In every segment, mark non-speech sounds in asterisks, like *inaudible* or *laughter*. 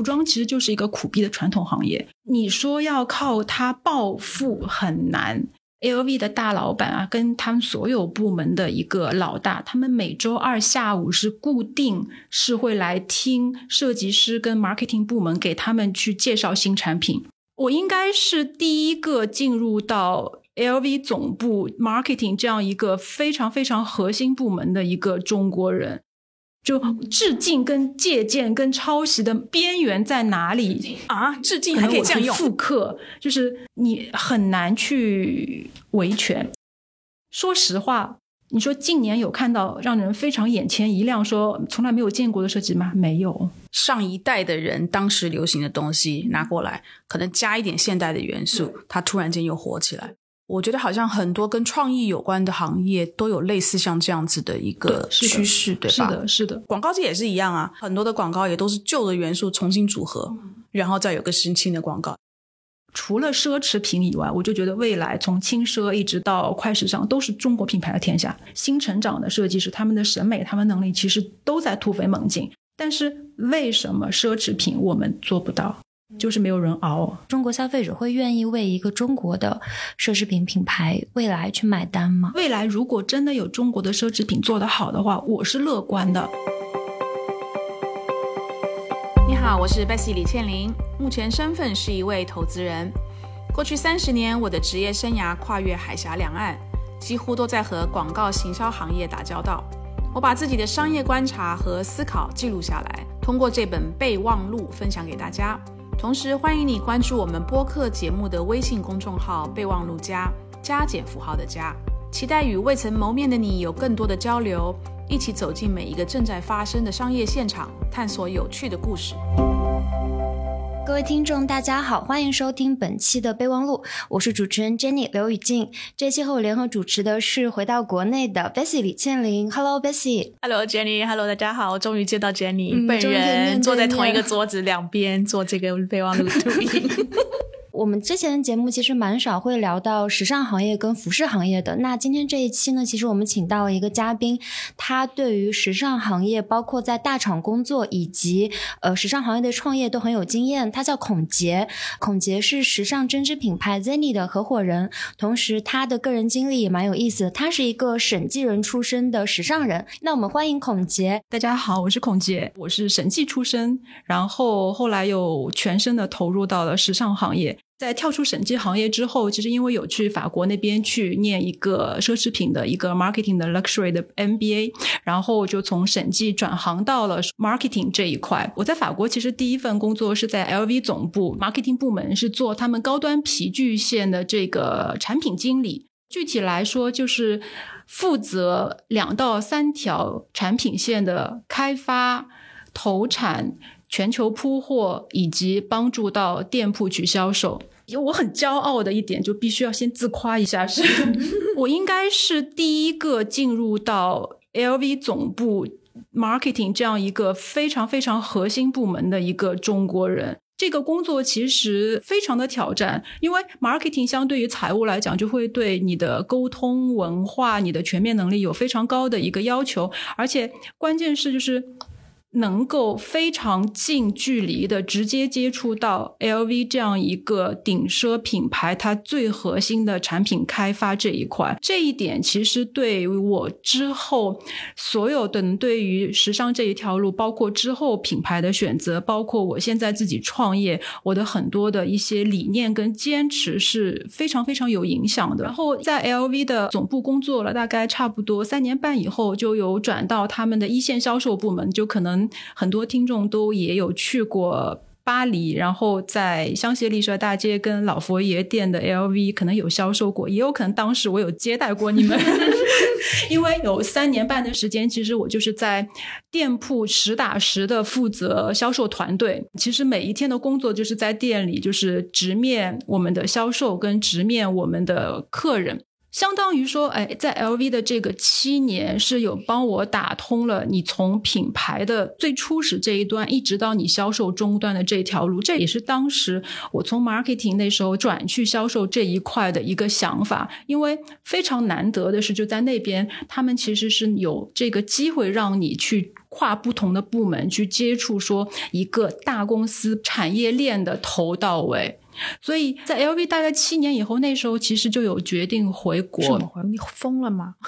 服装其实就是一个苦逼的传统行业，你说要靠它暴富很难。LV 的大老板啊，跟他们所有部门的一个老大，他们每周二下午是固定是会来听设计师跟 marketing 部门给他们去介绍新产品。我应该是第一个进入到 LV 总部 marketing 这样一个非常非常核心部门的一个中国人。就致敬、跟借鉴、跟抄袭的边缘在哪里啊？致敬还可以这样用，复刻就是你很难去维权。说实话，你说近年有看到让人非常眼前一亮、说从来没有见过的设计吗？没有。上一代的人当时流行的东西拿过来，可能加一点现代的元素，它突然间又火起来。我觉得好像很多跟创意有关的行业都有类似像这样子的一个趋势，对吧？是的，是的。广告界也是一样啊，很多的广告也都是旧的元素重新组合，然后再有个新新的广告。除了奢侈品以外，我就觉得未来从轻奢一直到快时尚都是中国品牌的天下。新成长的设计师，他们的审美、他们能力其实都在突飞猛进。但是为什么奢侈品我们做不到？就是没有人熬。中国消费者会愿意为一个中国的奢侈品品牌未来去买单吗？未来如果真的有中国的奢侈品做得好的话，我是乐观的。你好，我是 Bessy 李倩玲，目前身份是一位投资人。过去三十年，我的职业生涯跨越海峡两岸，几乎都在和广告行销行业打交道。我把自己的商业观察和思考记录下来，通过这本备忘录分享给大家。同时，欢迎你关注我们播客节目的微信公众号“备忘录加”，加减符号的加。期待与未曾谋面的你有更多的交流，一起走进每一个正在发生的商业现场，探索有趣的故事。各位听众，大家好，欢迎收听本期的备忘录，我是主持人 Jenny 刘雨静。这期和我联合主持的是回到国内的 Bessy 李倩玲。Hello Bessie，Hello Jenny，Hello 大家好，我终于见到 Jenny 本人，坐在同一个桌子两边做这个备忘录录音。*laughs* 我们之前的节目其实蛮少会聊到时尚行业跟服饰行业的。那今天这一期呢，其实我们请到了一个嘉宾，他对于时尚行业，包括在大厂工作以及呃时尚行业的创业都很有经验。他叫孔杰，孔杰是时尚针织品牌 Zenny 的合伙人，同时他的个人经历也蛮有意思的。他是一个审计人出身的时尚人。那我们欢迎孔杰。大家好，我是孔杰，我是审计出身，然后后来又全身的投入到了时尚行业。在跳出审计行业之后，其实因为有去法国那边去念一个奢侈品的一个 marketing 的 luxury 的 MBA，然后就从审计转行到了 marketing 这一块。我在法国其实第一份工作是在 LV 总部 marketing 部门，是做他们高端皮具线的这个产品经理。具体来说，就是负责两到三条产品线的开发、投产。全球铺货以及帮助到店铺去销售，有我很骄傲的一点就必须要先自夸一下，是 *laughs* 我应该是第一个进入到 LV 总部 marketing 这样一个非常非常核心部门的一个中国人。这个工作其实非常的挑战，因为 marketing 相对于财务来讲，就会对你的沟通文化、你的全面能力有非常高的一个要求，而且关键是就是。能够非常近距离的直接接触到 LV 这样一个顶奢品牌，它最核心的产品开发这一块，这一点其实对我之后所有的对于时尚这一条路，包括之后品牌的选择，包括我现在自己创业，我的很多的一些理念跟坚持是非常非常有影响的。然后在 LV 的总部工作了大概差不多三年半以后，就有转到他们的一线销售部门，就可能。很多听众都也有去过巴黎，然后在香榭丽舍大街跟老佛爷店的 LV 可能有销售过，也有可能当时我有接待过你们，*laughs* 因为有三年半的时间，其实我就是在店铺实打实的负责销售团队。其实每一天的工作就是在店里，就是直面我们的销售跟直面我们的客人。相当于说，哎，在 LV 的这个七年是有帮我打通了你从品牌的最初始这一端，一直到你销售终端的这条路。这也是当时我从 marketing 那时候转去销售这一块的一个想法。因为非常难得的是，就在那边，他们其实是有这个机会让你去跨不同的部门去接触，说一个大公司产业链的头到尾。所以在 LV 大概七年以后，那时候其实就有决定回国。什么回？你疯了吗？*laughs*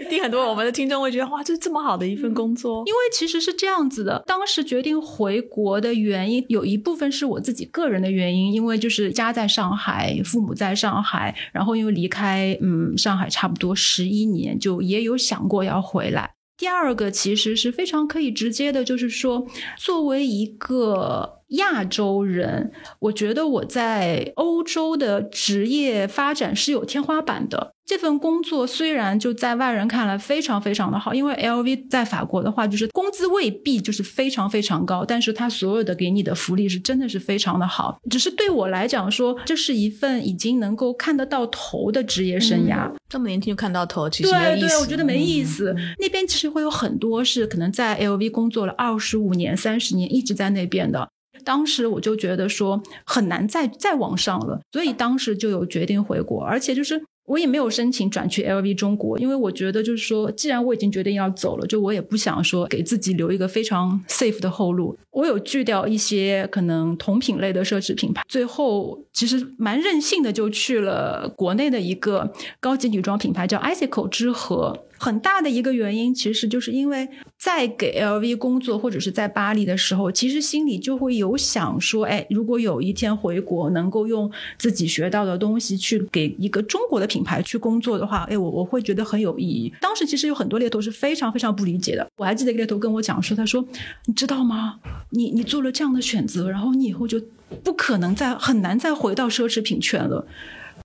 一定很多我们的听众会觉得，哇，这这么好的一份工作。因为其实是这样子的，当时决定回国的原因，有一部分是我自己个人的原因，因为就是家在上海，父母在上海，然后因为离开嗯上海差不多十一年，就也有想过要回来。第二个其实是非常可以直接的，就是说，作为一个亚洲人，我觉得我在欧洲的职业发展是有天花板的。这份工作虽然就在外人看来非常非常的好，因为 LV 在法国的话，就是工资未必就是非常非常高，但是它所有的给你的福利是真的是非常的好。只是对我来讲说，这是一份已经能够看得到头的职业生涯。这么年轻就看到头，其实没对对。我觉得没意思。那边其实会有很多是可能在 LV 工作了二十五年、三十年，一直在那边的。当时我就觉得说很难再再往上了，所以当时就有决定回国，而且就是。我也没有申请转去 LV 中国，因为我觉得就是说，既然我已经决定要走了，就我也不想说给自己留一个非常 safe 的后路。我有拒掉一些可能同品类的奢侈品牌，最后其实蛮任性的，就去了国内的一个高级女装品牌，叫 Icicle 之和。很大的一个原因，其实就是因为在给 LV 工作或者是在巴黎的时候，其实心里就会有想说，哎，如果有一天回国，能够用自己学到的东西去给一个中国的品牌去工作的话，哎，我我会觉得很有意义。当时其实有很多猎头是非常非常不理解的。我还记得一个猎头跟我讲说，他说，你知道吗？你你做了这样的选择，然后你以后就不可能再很难再回到奢侈品圈了。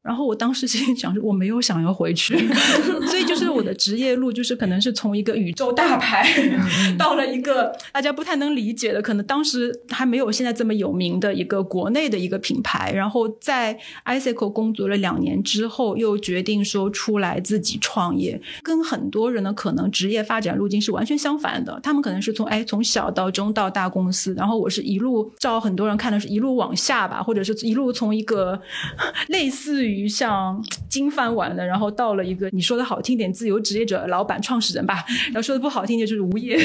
然后我当时心里想说，我没有想要回去，*laughs* 所以就是我的职业路，就是可能是从一个宇宙大牌 *laughs* 到了一个大家不太能理解的，可能当时还没有现在这么有名的一个国内的一个品牌。然后在 Icicle 工作了两年之后，又决定说出来自己创业，跟很多人的可能职业发展路径是完全相反的。他们可能是从哎从小到中到大公司，然后我是一路照很多人看的是一路往下吧，或者是一路从一个 *laughs* 类似于。于像金饭碗的，然后到了一个你说的好听点，自由职业者、老板、创始人吧，然后说的不好听点就是无业，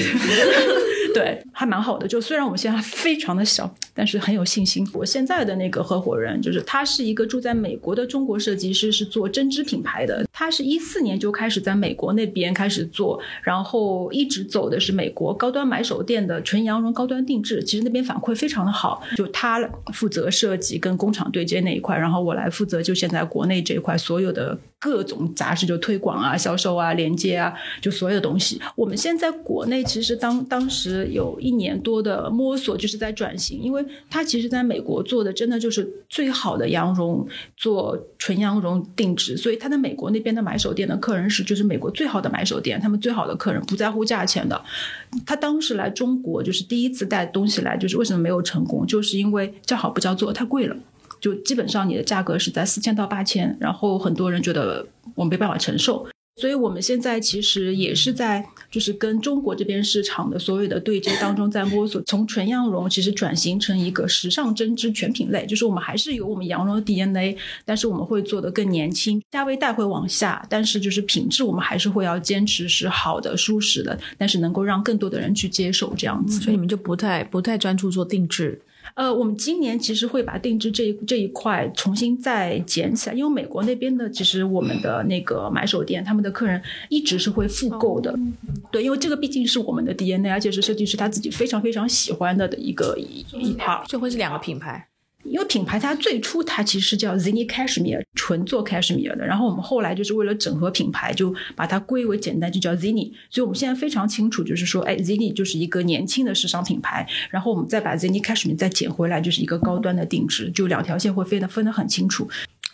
*laughs* 对，还蛮好的。就虽然我们现在非常的小，但是很有信心。我现在的那个合伙人，就是他是一个住在美国的中国设计师，是做针织品牌的。他是一四年就开始在美国那边开始做，然后一直走的是美国高端买手店的纯羊绒高端定制。其实那边反馈非常的好，就他负责设计跟工厂对接那一块，然后我来负责就现在。在国内这一块，所有的各种杂志就推广啊、销售啊、连接啊，就所有的东西。我们现在国内其实当当时有一年多的摸索，就是在转型，因为它其实在美国做的真的就是最好的羊绒，做纯羊绒定制，所以它在美国那边的买手店的客人是就是美国最好的买手店，他们最好的客人不在乎价钱的。他当时来中国就是第一次带东西来，就是为什么没有成功，就是因为叫好不叫座，太贵了。就基本上你的价格是在四千到八千，然后很多人觉得我没办法承受，所以我们现在其实也是在就是跟中国这边市场的所有的对接当中在摸索，从纯羊绒其实转型成一个时尚针织全品类，就是我们还是有我们羊绒的 DNA，但是我们会做的更年轻，价位带会往下，但是就是品质我们还是会要坚持是好的、舒适的，但是能够让更多的人去接受这样子，所以你们就不太不太专注做定制。呃，我们今年其实会把定制这一这一块重新再捡起来，因为美国那边的其实我们的那个买手店，他们的客人一直是会复购的，对，因为这个毕竟是我们的 DNA，而且是设计师他自己非常非常喜欢的的一个一一 part，就会是两个品牌。因为品牌它最初它其实是叫 Zini Cashmere，纯做 Cashmere 的。然后我们后来就是为了整合品牌，就把它归为简单，就叫 Zini。所以我们现在非常清楚，就是说，哎，Zini 就是一个年轻的时尚品牌。然后我们再把 Zinni Cashmere 再捡回来，就是一个高端的定制，就两条线会分的分得很清楚。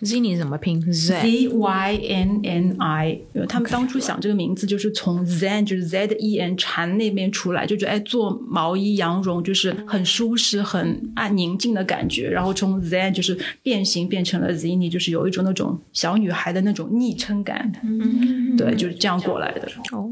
Zinni 怎么拼？Z Y N N I。他们当初想这个名字就是从 Zen 就是 Z E N 禅那边出来，就觉得哎做毛衣羊绒就是很舒适、很啊宁静的感觉。然后从 Zen 就是变形变成了 Zinni，就是有一种那种小女孩的那种昵称感。嗯，对，就是这样过来的。哦，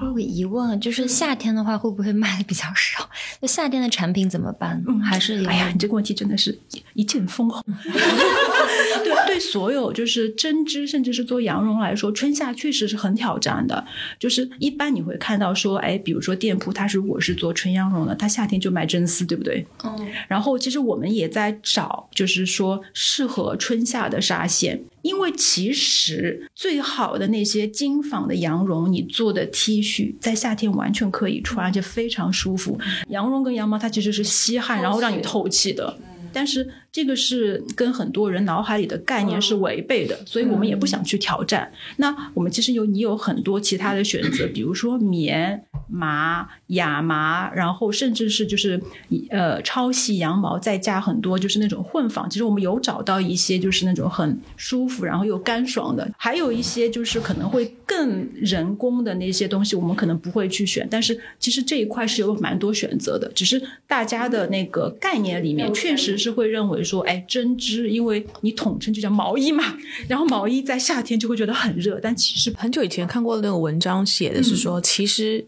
我有个疑问，就是夏天的话会不会卖的比较少？那夏天的产品怎么办？还是哎呀，你这个问题真的是一一剑封喉。*laughs* *laughs* *laughs* 对 *laughs* 对，所有就是针织甚至是做羊绒来说，春夏确实是很挑战的。就是一般你会看到说，哎，比如说店铺，它如果是做纯羊绒的，它夏天就卖真丝，对不对？嗯，然后其实我们也在找，就是说适合春夏的纱线，因为其实最好的那些精纺的羊绒，你做的 T 恤在夏天完全可以穿，而且非常舒服。羊绒跟羊毛它其实是吸汗，然后让你透气的。但是这个是跟很多人脑海里的概念是违背的，所以我们也不想去挑战。那我们其实有你有很多其他的选择，比如说棉、麻、亚麻，然后甚至是就是呃超细羊毛，再加很多就是那种混纺。其实我们有找到一些就是那种很舒服，然后又干爽的，还有一些就是可能会更人工的那些东西，我们可能不会去选。但是其实这一块是有蛮多选择的，只是大家的那个概念里面确实是会认为说，哎，针织，因为你统称就叫毛衣嘛，然后毛衣在夏天就会觉得很热，但其实很久以前看过那个文章，写的是说，其实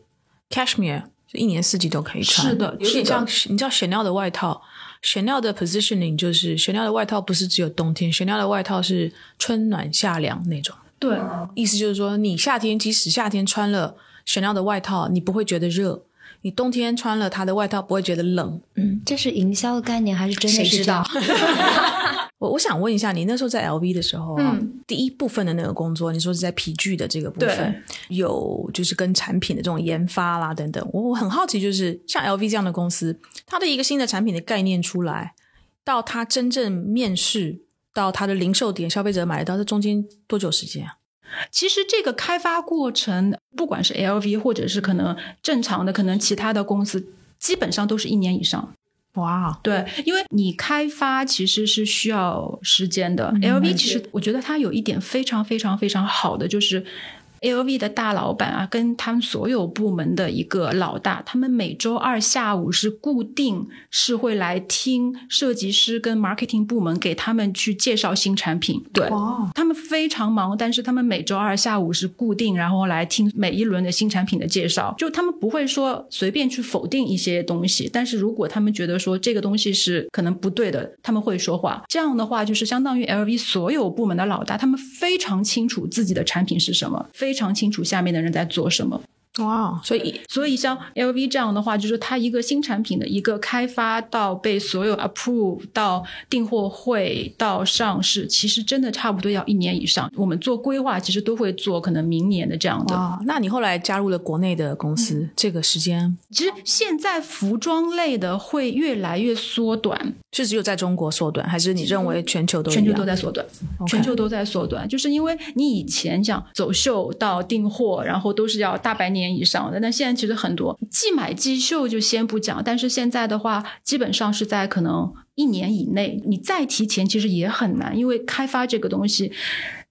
cashmere 是一年四季都可以穿，是的有点像你知道 Chanel 的外套，Chanel 的 positioning 就是 Chanel 的外套不是只有冬天，Chanel 的外套是春暖夏凉那种，对意思就是说，你夏天即使夏天穿了 Chanel 的外套，你不会觉得热。你冬天穿了它的外套不会觉得冷，嗯，这是营销的概念还是真的谁知是这样道？*laughs* 我我想问一下，你那时候在 LV 的时候啊，嗯第一部分的那个工作，你说是在皮具的这个部分，有就是跟产品的这种研发啦等等。我我很好奇，就是像 LV 这样的公司，它的一个新的产品的概念出来，到它真正面世，到它的零售点消费者买得到，这中间多久时间啊？其实这个开发过程，不管是 LV 或者是可能正常的，可能其他的公司，基本上都是一年以上。哇，对，因为你开发其实是需要时间的。嗯 LV 其实我觉得它有一点非常非常非常好的，就是 LV 的大老板啊，跟他们所有部门的一个老大，他们每周二下午是固定是会来听设计师跟 marketing 部门给他们去介绍新产品。对，他们非常忙，但是他们每周二下午是固定，然后来听每一轮的新产品的介绍。就他们不会说随便去否定一些东西，但是如果他们觉得说这个东西是可能不对的，他们会说话。这样的话，就是相当于 LV 所有部门的老大，他们非常清楚自己的产品是什么，非非常清楚下面的人在做什么。哇，所以所以像 LV 这样的话，就是它一个新产品的一个开发到被所有 approve 到订货会到上市，其实真的差不多要一年以上。我们做规划其实都会做可能明年的这样的。哇，那你后来加入了国内的公司，这个时间？其实现在服装类的会越来越缩短，是只有在中国缩短，还是你认为全球都一全球都在缩短全球都在缩短，就是因为你以前讲走秀到订货，然后都是要大半年以上的，那现在其实很多即买即秀就先不讲，但是现在的话，基本上是在可能一年以内，你再提前其实也很难，因为开发这个东西。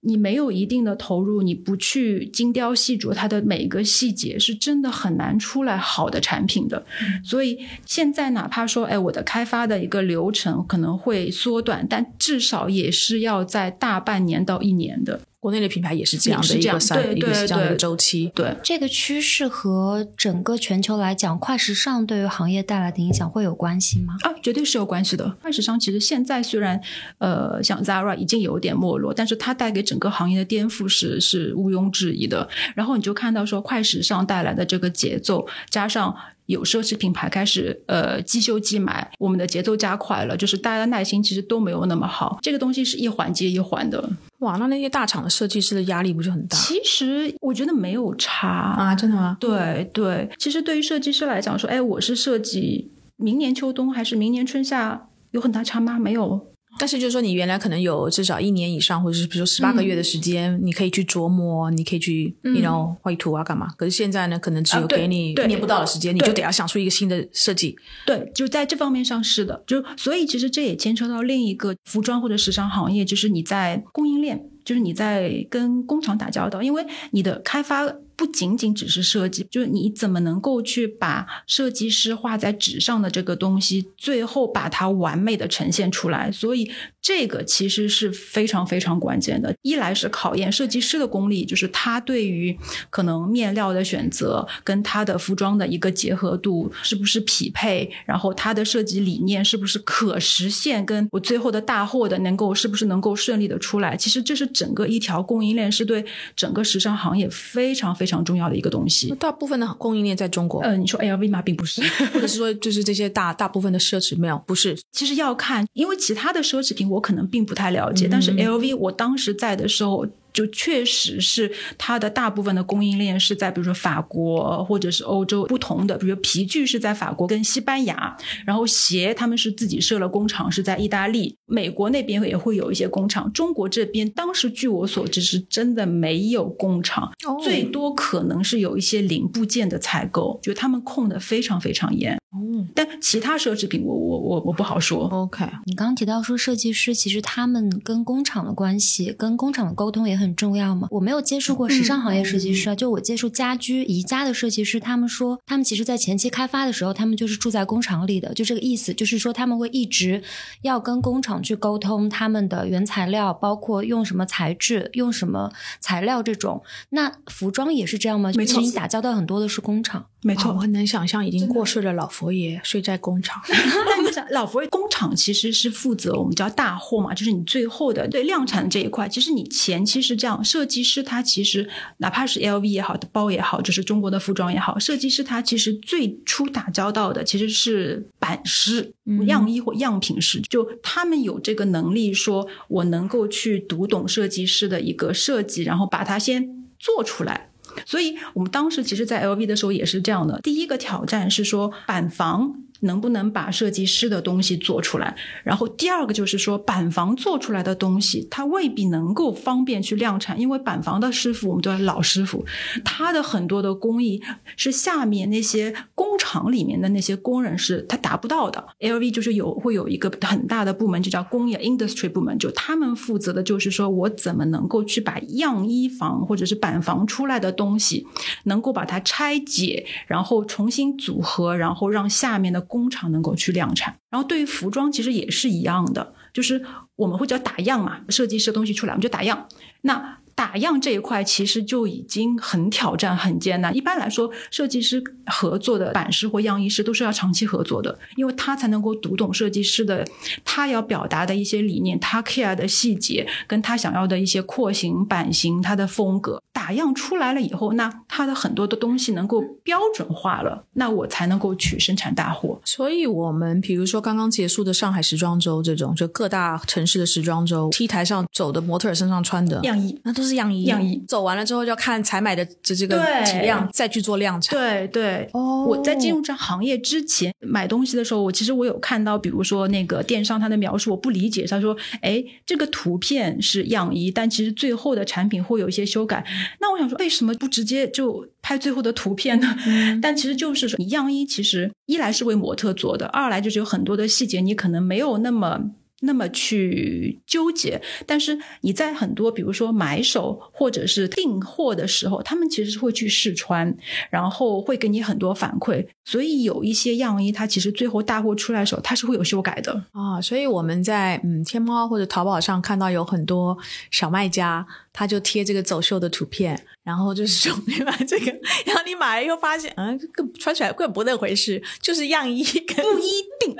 你没有一定的投入，你不去精雕细琢它的每一个细节，是真的很难出来好的产品的。所以现在哪怕说，哎，我的开发的一个流程可能会缩短，但至少也是要在大半年到一年的。国内的品牌也是这样的这样一个三对一个这样的一个周期。对，这个趋势和整个全球来讲，快时尚对于行业带来的影响会有关系吗？啊，绝对是有关系的。快时尚其实现在虽然呃，像 Zara 已经有点没落，但是它带给整个行业的颠覆是是毋庸置疑的。然后你就看到说，快时尚带来的这个节奏，加上有奢侈品牌开始呃即修即买，我们的节奏加快了，就是大家的耐心其实都没有那么好。这个东西是一环接一环的。哇，那那些大厂的设计师的压力不就很大其实我觉得没有差啊？真的吗？对对，其实对于设计师来讲，说，哎，我是设计明年秋冬还是明年春夏，有很大差吗？没有。但是就是说，你原来可能有至少一年以上，或者是比如说十八个月的时间，你可以去琢磨，你可以去嗯 you know 绘图啊，干嘛？可是现在呢，可能只有给你一年不到的时间，你就得要想出一个新的设计。对，就在这方面上是的，就所以其实这也牵扯到另一个服装或者时尚行业，就是你在供应链，就是你在跟工厂打交道，因为你的开发不仅仅只是设计，就是你怎么能够去把设计师画在纸上的这个东西，最后把它完美的呈现出来。所以这个其实是非常非常关键的。一来是考验设计师的功力，就是他对于可能面料的选择跟他的服装的一个结合度是不是匹配，然后他的设计理念是不是可实现，跟我最后的大货的能够是不是能够顺利的出来。其实这是整个一条供应链，是对整个时尚行业非常非常重要的一个东西。大部分的供应链在中国，呃，你说 LV 吗？并不是，*laughs* 或者是说就是这些大 *laughs* 大部分的奢侈没有，不是。其实要看，因为其他的奢侈品我可能并不太了解，但是 LV 我当时在的时候。就确实是它的大部分的供应链是在比如说法国或者是欧洲不同的，比如皮具是在法国跟西班牙，然后鞋他们是自己设了工厂是在意大利，美国那边也会有一些工厂，中国这边当时据我所知是真的没有工厂，最多可能是有一些零部件的采购，就他们控的非常非常严。哦，但其他奢侈品我我我我不好说。OK，你刚刚提到说设计师其实他们跟工厂的关系，跟工厂的沟通也很重要嘛。我没有接触过时尚行业设计师啊，就我接触家居宜家的设计师，他们说他们其实在前期开发的时候，他们就是住在工厂里的，就这个意思，就是说他们会一直要跟工厂去沟通他们的原材料，包括用什么材质、用什么材料这种。那服装也是这样吗？没错，你打交道很多的是工厂。没错，我很难想象已经过世的老佛爷睡在工厂。*laughs* 老佛爷工厂其实是负责我们叫大货嘛，就是你最后的对量产这一块。其实你前期是这样，设计师他其实哪怕是 LV 也好的包也好，就是中国的服装也好，设计师他其实最初打交道的其实是版师、样衣或样品师，就他们有这个能力，说我能够去读懂设计师的一个设计，然后把它先做出来。所以我们当时其实，在 LV 的时候也是这样的。第一个挑战是说板房。能不能把设计师的东西做出来？然后第二个就是说，板房做出来的东西，它未必能够方便去量产，因为板房的师傅，我们叫老师傅，他的很多的工艺是下面那些工厂里面的那些工人是他达不到的。LV 就是有会有一个很大的部门，就叫工业 industry 部门，就他们负责的就是说我怎么能够去把样衣房或者是板房出来的东西，能够把它拆解，然后重新组合，然后让下面的。工厂能够去量产，然后对于服装其实也是一样的，就是我们会叫打样嘛，设计师的东西出来我们就打样。那打样这一块其实就已经很挑战、很艰难。一般来说，设计师合作的版师或样衣师都是要长期合作的，因为他才能够读懂设计师的他要表达的一些理念，他 care 的细节，跟他想要的一些廓形、版型、他的风格。打样出来了以后，那他的很多的东西能够标准化了，那我才能够去生产大货。所以，我们比如说刚刚结束的上海时装周这种，就各大城市的时装周，T 台上走的模特身上穿的样衣，那都是样衣。样衣走完了之后，就要看采买的这这个体量，再去做量产。对对。哦。我在进入这行业之前买东西的时候，我其实我有看到，比如说那个电商他的描述，我不理解。他说：“哎，这个图片是样衣，但其实最后的产品会有一些修改。”那我想说，为什么不直接就拍最后的图片呢？但其实就是说，你样衣其实一来是为模特做的，二来就是有很多的细节，你可能没有那么。那么去纠结，但是你在很多比如说买手或者是订货的时候，他们其实是会去试穿，然后会给你很多反馈，所以有一些样衣，它其实最后大货出来的时候，它是会有修改的啊。所以我们在嗯天猫或者淘宝上看到有很多小卖家。他就贴这个走秀的图片，然后就是说你买这个，然后你买了又发现，嗯，这个穿起来根本不那回事，就是样衣，不一定，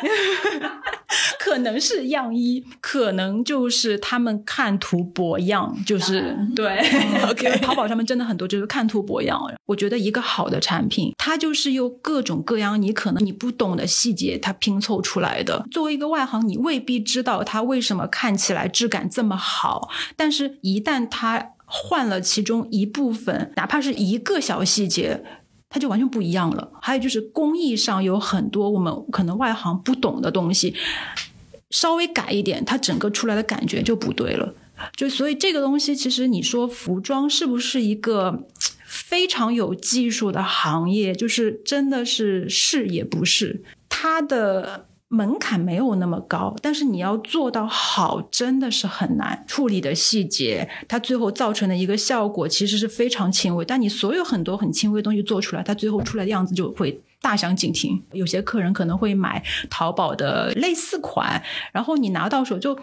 *laughs* 可能是样衣，可能就是他们看图博样，就是对。*laughs* OK，淘宝上面真的很多就是看图博样。我觉得一个好的产品，它就是用各种各样你可能你不懂的细节，它拼凑出来的。作为一个外行，你未必知道它为什么看起来质感这么好，但是一旦它它换了其中一部分，哪怕是一个小细节，它就完全不一样了。还有就是工艺上有很多我们可能外行不懂的东西，稍微改一点，它整个出来的感觉就不对了。就所以这个东西，其实你说服装是不是一个非常有技术的行业？就是真的是是也不是，它的。门槛没有那么高，但是你要做到好，真的是很难。处理的细节，它最后造成的一个效果其实是非常轻微。但你所有很多很轻微的东西做出来，它最后出来的样子就会大相径庭。有些客人可能会买淘宝的类似款，然后你拿到手就。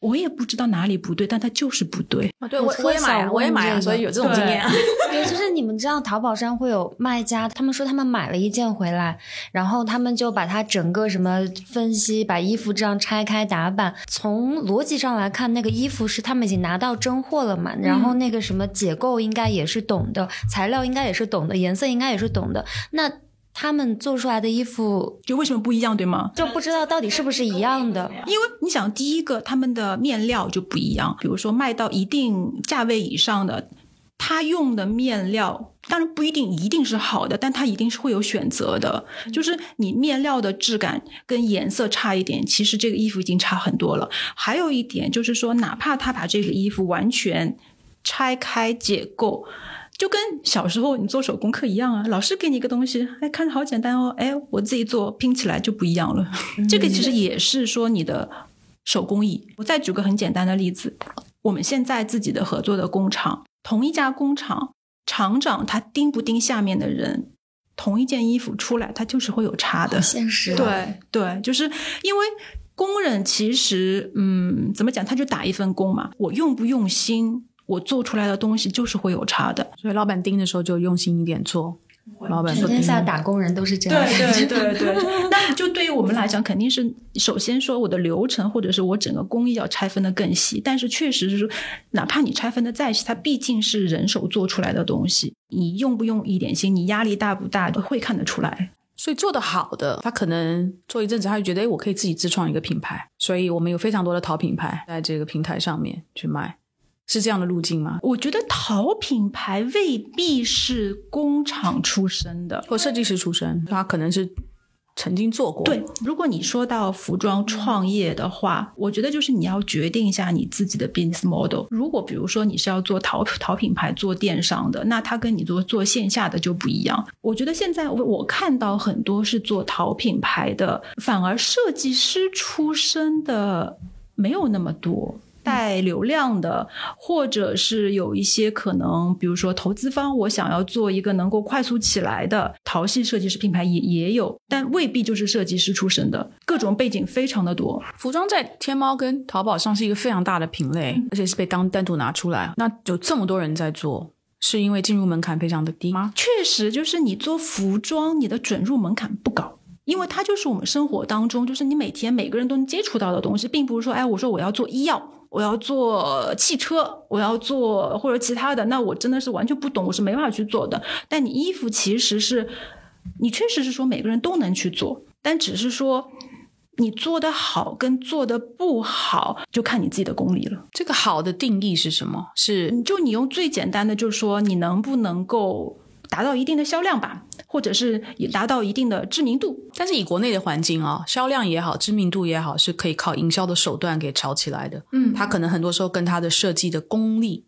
我也不知道哪里不对，但它就是不对。对我我也买啊，我也买啊，所以有这种经验。*laughs* 对，就是你们知道淘宝上会有卖家，他们说他们买了一件回来，然后他们就把它整个什么分析，把衣服这样拆开打版。从逻辑上来看，那个衣服是他们已经拿到真货了嘛？然后那个什么解构应该也是懂的，材料应该也是懂的，颜色应该也是懂的。那。他们做出来的衣服就为什么不一样，对吗？就不知道到底是不是一样的。因为你想，第一个他们的面料就不一样，比如说卖到一定价位以上的，他用的面料当然不一定一定是好的，但他一定是会有选择的。就是你面料的质感跟颜色差一点，其实这个衣服已经差很多了。还有一点就是说，哪怕他把这个衣服完全拆开解构。就跟小时候你做手工课一样啊，老师给你一个东西，哎，看着好简单哦，哎，我自己做拼起来就不一样了。这个其实也是说你的手工艺。我再举个很简单的例子，我们现在自己的合作的工厂，同一家工厂，厂长他盯不盯下面的人，同一件衣服出来，它就是会有差的。现实。对对，就是因为工人其实，嗯，怎么讲，他就打一份工嘛，我用不用心。我做出来的东西就是会有差的，所以老板盯的时候就用心一点做。老板天下打工人都是这样。对对对 *laughs* 对，那就对于我们来讲，肯定是首先说我的流程或者是我整个工艺要拆分的更细。但是确实是说，哪怕你拆分的再细，它毕竟是人手做出来的东西，你用不用一点心，你压力大不大，都会看得出来。所以做的好的，他可能做一阵子，他就觉得，哎，我可以自己自创一个品牌。所以我们有非常多的淘品牌在这个平台上面去卖。是这样的路径吗？我觉得淘品牌未必是工厂出身的，或设计师出身，他可能是曾经做过。对，如果你说到服装创业的话，我觉得就是你要决定一下你自己的 business model。如果比如说你是要做淘淘品牌、做电商的，那它跟你做做线下的就不一样。我觉得现在我我看到很多是做淘品牌的，反而设计师出身的没有那么多。带流量的，或者是有一些可能，比如说投资方，我想要做一个能够快速起来的淘系设计师品牌，也也有，但未必就是设计师出身的，各种背景非常的多。服装在天猫跟淘宝上是一个非常大的品类，而且是被当单独拿出来。那有这么多人在做，是因为进入门槛非常的低吗？确实，就是你做服装，你的准入门槛不高。因为它就是我们生活当中，就是你每天每个人都能接触到的东西，并不是说，哎，我说我要做医药，我要做汽车，我要做或者其他的，那我真的是完全不懂，我是没办法去做的。但你衣服其实是，你确实是说每个人都能去做，但只是说你做的好跟做的不好，就看你自己的功力了。这个好的定义是什么？是就你用最简单的，就是说你能不能够达到一定的销量吧。或者是也达到一定的知名度，但是以国内的环境啊，销量也好，知名度也好，是可以靠营销的手段给炒起来的。嗯，它可能很多时候跟它的设计的功力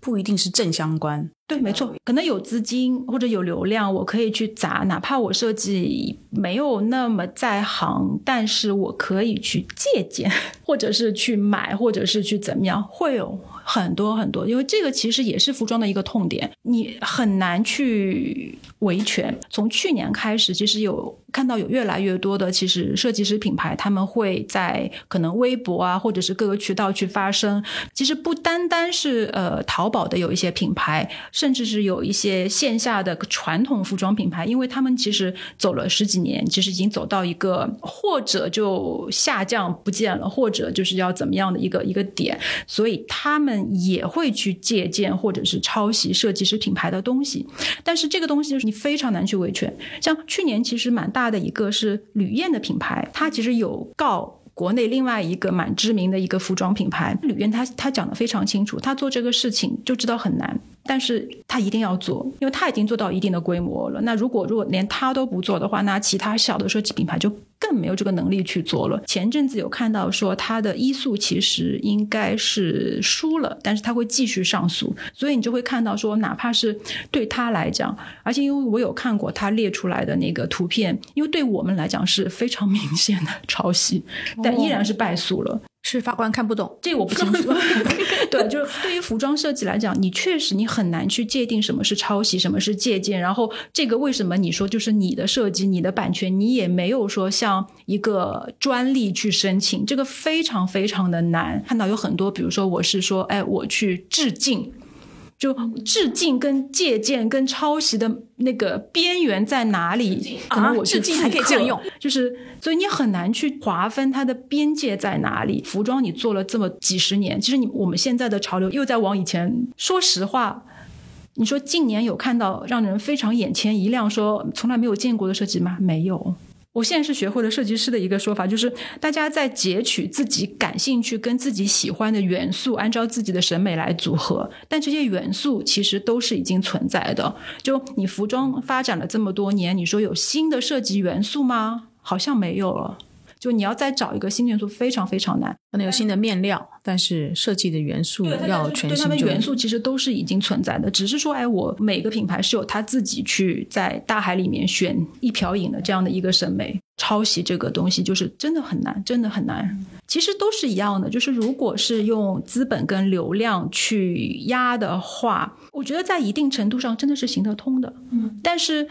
不一定是正相关。对，没错，可能有资金或者有流量，我可以去砸，哪怕我设计没有那么在行，但是我可以去借鉴，或者是去买，或者是去怎么样，会有。很多很多，因为这个其实也是服装的一个痛点，你很难去维权。从去年开始，其实有看到有越来越多的其实设计师品牌，他们会在可能微博啊，或者是各个渠道去发声。其实不单单是呃淘宝的有一些品牌，甚至是有一些线下的传统服装品牌，因为他们其实走了十几年，其实已经走到一个或者就下降不见了，或者就是要怎么样的一个一个点，所以他们。也会去借鉴或者是抄袭设计师品牌的东西，但是这个东西就是你非常难去维权。像去年其实蛮大的一个是吕燕的品牌，它其实有告国内另外一个蛮知名的一个服装品牌吕燕，她她讲的非常清楚，她做这个事情就知道很难，但是她一定要做，因为她已经做到一定的规模了。那如果如果连她都不做的话，那其他小的设计品牌就更没有这个能力去做了。前阵子有看到说他的医诉其实应该是输了，但是他会继续上诉，所以你就会看到说，哪怕是对他来讲，而且因为我有看过他列出来的那个图片，因为对我们来讲是非常明显的 *laughs* 抄袭，但依然是败诉了。是法官看不懂，这个我不清楚。*laughs* *laughs* 对，就是对于服装设计来讲，你确实你很难去界定什么是抄袭，什么是借鉴。然后这个为什么你说就是你的设计、你的版权，你也没有说像一个专利去申请，这个非常非常的难。看到有很多，比如说我是说，哎，我去致敬。就致敬跟借鉴跟抄袭的那个边缘在哪里？可能我致敬还可以这样用，就是所以你很难去划分它的边界在哪里。服装你做了这么几十年，其实你我们现在的潮流又在往以前。说实话，你说近年有看到让人非常眼前一亮、说从来没有见过的设计吗？没有。我现在是学会了设计师的一个说法，就是大家在截取自己感兴趣跟自己喜欢的元素，按照自己的审美来组合。但这些元素其实都是已经存在的。就你服装发展了这么多年，你说有新的设计元素吗？好像没有了。就你要再找一个新元素，非常非常难。可能有新的面料，但是设计的元素要全新。对他们元素其实都是已经存在的，只是说，哎，我每个品牌是有他自己去在大海里面选一瓢饮的这样的一个审美。抄袭这个东西就是真的很难，真的很难。其实都是一样的，就是如果是用资本跟流量去压的话，我觉得在一定程度上真的是行得通的。嗯，但是。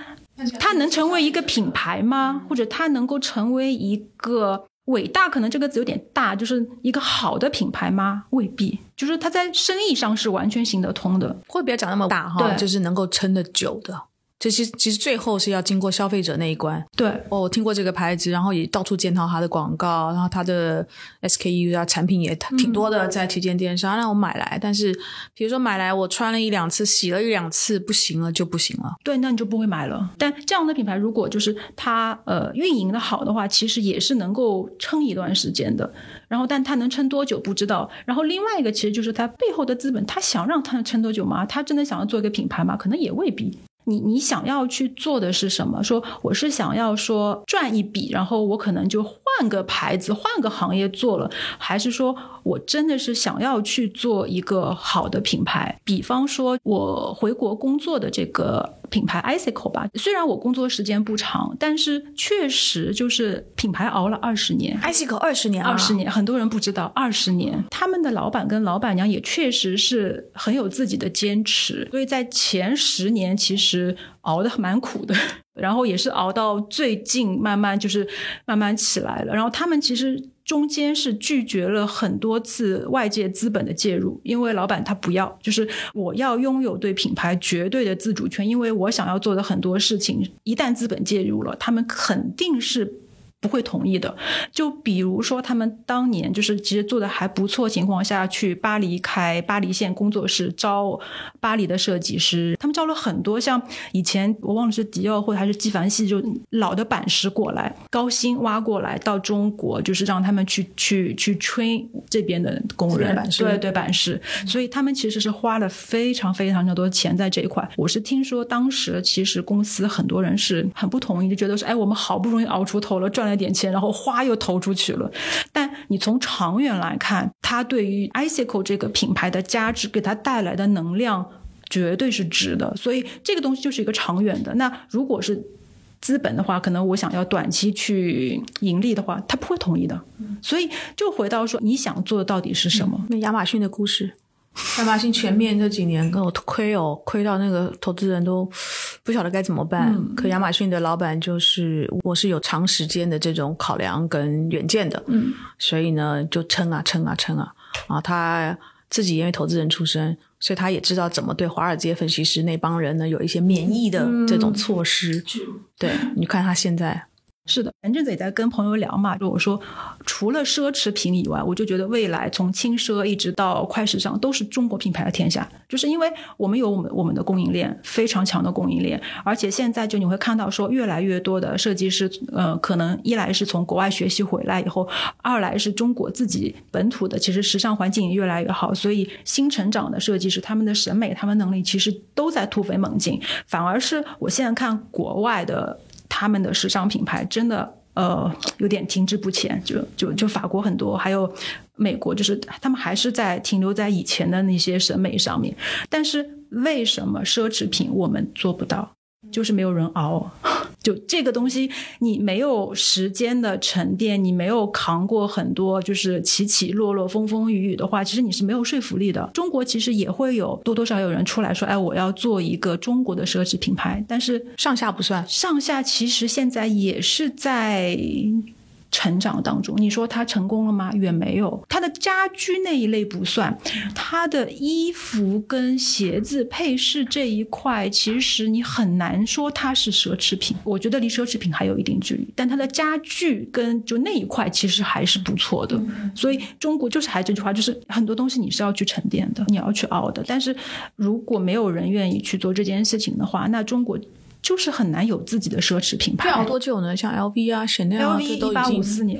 它能成为一个品牌吗？或者它能够成为一个伟大？可能这个词有点大，就是一个好的品牌吗？未必。就是它在生意上是完全行得通的，会不要讲那么大哈，就是能够撑得久的。这其实其实最后是要经过消费者那一关。对，哦，我听过这个牌子，然后也到处见到它的广告，然后它的 SKU 啊产品也挺多的，在旗舰店上让我买来。但是，比如说买来我穿了一两次，洗了一两次不行了就不行了。对，那你就不会买了。但这样的品牌如果就是它呃运营的好的话，其实也是能够撑一段时间的。然后，但它能撑多久不知道。然后另外一个其实就是它背后的资本，他想让它撑多久吗？他真的想要做一个品牌吗？可能也未必。你你想要去做的是什么？说我是想要说赚一笔，然后我可能就换个牌子、换个行业做了，还是说我真的是想要去做一个好的品牌？比方说，我回国工作的这个。品牌 Icicle 吧，虽然我工作时间不长，但是确实就是品牌熬了二十年。Icicle 二十年，二十年，很多人不知道二十年。他们的老板跟老板娘也确实是很有自己的坚持，所以在前十年其实熬的蛮苦的，*laughs* 然后也是熬到最近慢慢就是慢慢起来了。然后他们其实。中间是拒绝了很多次外界资本的介入，因为老板他不要，就是我要拥有对品牌绝对的自主权，因为我想要做的很多事情，一旦资本介入了，他们肯定是。不会同意的。就比如说，他们当年就是其实做的还不错情况下去巴黎开巴黎线工作室，招巴黎的设计师。他们招了很多像以前我忘了是迪奥或者还是纪梵希，就老的版师过来，高薪挖过来到中国，就是让他们去去去 train 这边的工人，对对版师。所以他们其实是花了非常非常多钱在这一块。我是听说当时其实公司很多人是很不同意，就觉得说，哎，我们好不容易熬出头了，赚。了点钱，然后花又投出去了。但你从长远来看，它对于 Icicle 这个品牌的价值，给它带来的能量，绝对是值的。所以这个东西就是一个长远的。那如果是资本的话，可能我想要短期去盈利的话，他不会同意的。所以就回到说，你想做的到底是什么？那亚马逊的故事。亚马逊前面这几年跟我亏哦，亏到那个投资人都 *sighs* 不晓得该怎么办。可亚马逊的老板就是我是有长时间的这种考量跟远见的，嗯，所以呢就撑啊撑啊撑啊啊！他自己因为投资人出身，所以他也知道怎么对华尔街分析师那帮人呢有一些免疫的这种措施。对，你看他现在。是的，前阵子也在跟朋友聊嘛，就我说，除了奢侈品以外，我就觉得未来从轻奢一直到快时尚都是中国品牌的天下，就是因为我们有我们我们的供应链非常强的供应链，而且现在就你会看到说，越来越多的设计师，呃，可能一来是从国外学习回来以后，二来是中国自己本土的，其实时尚环境也越来越好，所以新成长的设计师，他们的审美、他们能力其实都在突飞猛进，反而是我现在看国外的。他们的时尚品牌真的，呃有点停滞不前，就就就法国很多，还有美国，就是他们还是在停留在以前的那些审美上面。但是为什么奢侈品我们做不到？就是没有人熬，*laughs* 就这个东西，你没有时间的沉淀，你没有扛过很多就是起起落落、风风雨雨的话，其实你是没有说服力的。中国其实也会有多多少有人出来说，哎，我要做一个中国的奢侈品牌，但是上下不算，上下其实现在也是在。成长当中，你说他成功了吗？远没有。他的家居那一类不算，他的衣服跟鞋子配饰这一块，其实你很难说它是奢侈品。我觉得离奢侈品还有一定距离。但他的家具跟就那一块其实还是不错的。所以中国就是还这句话，就是很多东西你是要去沉淀的，你要去熬的。但是如果没有人愿意去做这件事情的话，那中国。就是很难有自己的奢侈品牌。要多久呢？像 LV 啊、Chanel 啊，这都一八五四年。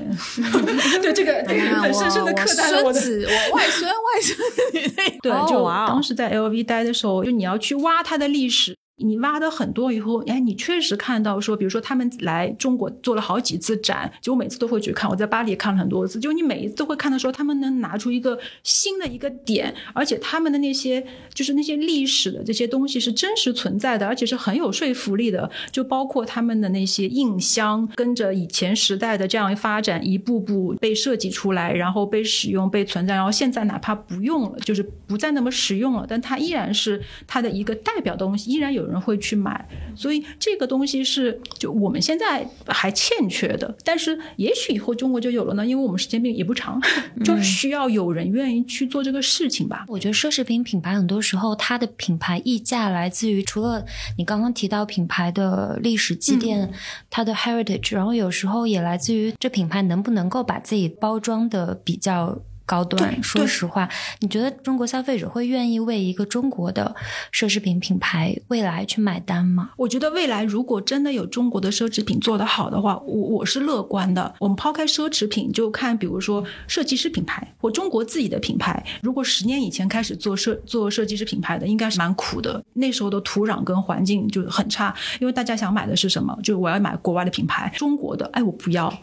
*laughs* 对这个这个很深深的刻在了我的。我外孙外孙女那对，就当时在 LV 待的时候，就你要去挖它的历史。你挖的很多以后，哎，你确实看到说，比如说他们来中国做了好几次展，就我每次都会去看。我在巴黎也看了很多次，就你每一次都会看到说，他们能拿出一个新的一个点，而且他们的那些就是那些历史的这些东西是真实存在的，而且是很有说服力的。就包括他们的那些印箱，跟着以前时代的这样发展，一步步被设计出来，然后被使用、被存在，然后现在哪怕不用了，就是不再那么实用了，但它依然是它的一个代表东西，依然有。人会去买，所以这个东西是就我们现在还欠缺的，但是也许以后中国就有了呢，因为我们时间并也不长，就是需要有人愿意去做这个事情吧。我觉得奢侈品品牌很多时候它的品牌溢价来自于除了你刚刚提到品牌的历史积淀，它的 heritage，然后有时候也来自于这品牌能不能够把自己包装的比较。高端，说实话，你觉得中国消费者会愿意为一个中国的奢侈品品牌未来去买单吗？我觉得未来如果真的有中国的奢侈品做得好的话，我我是乐观的。我们抛开奢侈品，就看比如说设计师品牌或中国自己的品牌。如果十年以前开始做设做设计师品牌的，应该是蛮苦的。那时候的土壤跟环境就很差，因为大家想买的是什么？就我要买国外的品牌，中国的，哎，我不要。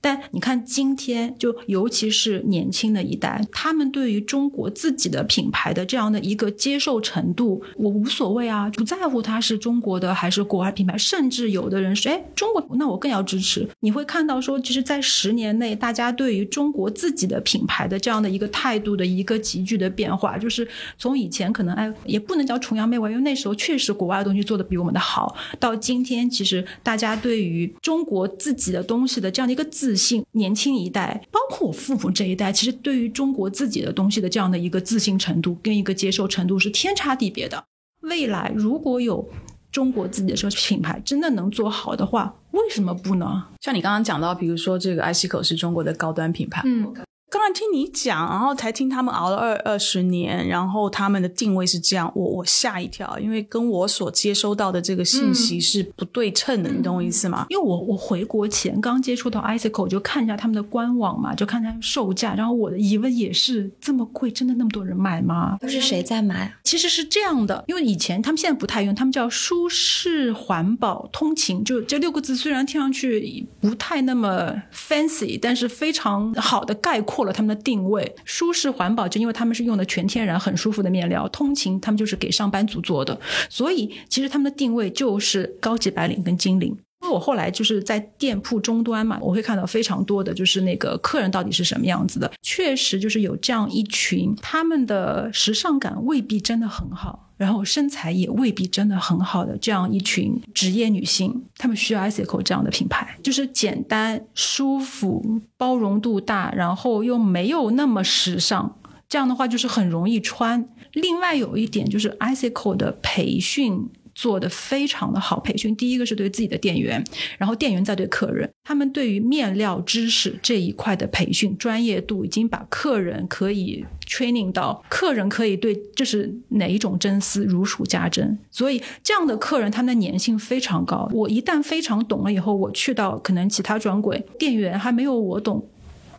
但你看，今天就尤其是年轻的一代，他们对于中国自己的品牌的这样的一个接受程度，我无所谓啊，不在乎它是中国的还是国外品牌，甚至有的人说，哎，中国，那我更要支持。你会看到说，其实，在十年内，大家对于中国自己的品牌的这样的一个态度的一个急剧的变化，就是从以前可能哎，也不能叫崇洋媚外，因为那时候确实国外的东西做的比我们的好，到今天，其实大家对于中国自己的东西的这样的一个自自信，年轻一代，包括我父母这一代，其实对于中国自己的东西的这样的一个自信程度跟一个接受程度是天差地别的。未来如果有中国自己的奢侈品牌真的能做好的话，为什么不呢？像你刚刚讲到，比如说这个爱西口是中国的高端品牌，嗯。刚才听你讲，然后才听他们熬了二二十年，然后他们的定位是这样，我我吓一跳，因为跟我所接收到的这个信息是不对称的，你懂我意思吗？因为我我回国前刚接触到 ICO，就看一下他们的官网嘛，就看它售价，然后我的疑问也是这么贵，真的那么多人买吗？都是谁在买？其实是这样的，因为以前他们现在不太用，他们叫舒适环保通勤，就这六个字虽然听上去不太那么 fancy，但是非常好的概括。破了他们的定位，舒适环保，就因为他们是用的全天然、很舒服的面料。通勤，他们就是给上班族做的，所以其实他们的定位就是高级白领跟精灵。因为我后来就是在店铺终端嘛，我会看到非常多的就是那个客人到底是什么样子的。确实就是有这样一群，他们的时尚感未必真的很好。然后身材也未必真的很好的这样一群职业女性，她们需要 ICO 这样的品牌，就是简单、舒服、包容度大，然后又没有那么时尚。这样的话就是很容易穿。另外有一点就是 ICO 的培训。做的非常的好，培训第一个是对自己的店员，然后店员再对客人，他们对于面料知识这一块的培训专业度，已经把客人可以 training 到客人可以对这是哪一种真丝如数家珍，所以这样的客人他们的粘性非常高。我一旦非常懂了以后，我去到可能其他专柜，店员还没有我懂，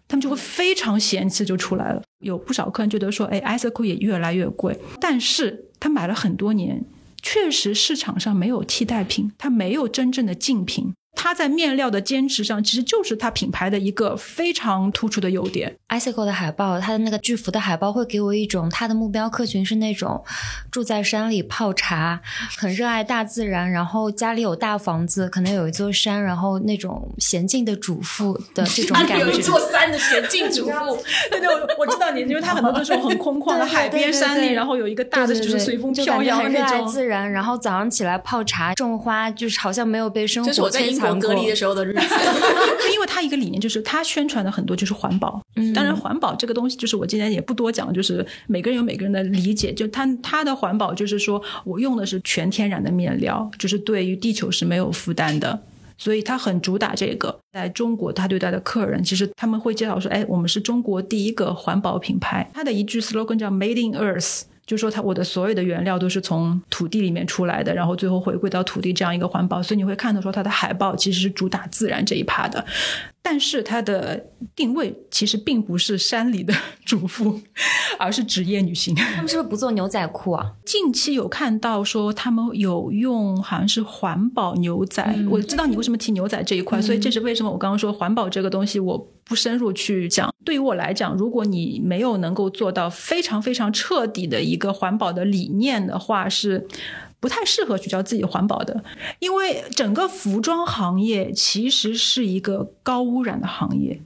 他们就会非常嫌弃就出来了。有不少客人觉得说，哎，艾斯库也越来越贵，但是他买了很多年。确实市场上没有替代品，它没有真正的竞品。它在面料的坚持上，其实就是它品牌的一个非常突出的优点。Icicle 的海报，它的那个巨幅的海报会给我一种它的目标客群是那种住在山里泡茶，很热爱大自然，然后家里有大房子，可能有一座山，然后那种娴静的主妇的这种 *laughs* 感觉。有一座山的娴静主妇，*laughs* 对对，我知道你，因为它很多都是很空旷的海边山里，然后有一个大的就是随风飘摇的那种。自然，然后早上起来泡茶、种花，就是好像没有被生活摧残。隔离的时候的日子，*laughs* 因为他一个理念就是他宣传的很多就是环保。嗯当然，环保这个东西就是我今天也不多讲，就是每个人有每个人的理解。就他他的环保就是说我用的是全天然的面料，就是对于地球是没有负担的，所以他很主打这个。在中国，他对待的客人其实他们会介绍说：“哎，我们是中国第一个环保品牌。”他的一句 slogan 叫 “Made in Earth”。就说它我的所有的原料都是从土地里面出来的，然后最后回归到土地这样一个环保，所以你会看到说它的海报其实是主打自然这一趴的。但是它的定位其实并不是山里的主妇，*laughs* 而是职业女性。他们是不是不做牛仔裤啊？近期有看到说他们有用，好像是环保牛仔。我知道你为什么提牛仔这一块，所以这是为什么我刚刚说环保这个东西我不深入去讲。对于我来讲，如果你没有能够做到非常非常彻底的一个环保的理念的话，是。不太适合去叫自己环保的，因为整个服装行业其实是一个高污染的行业，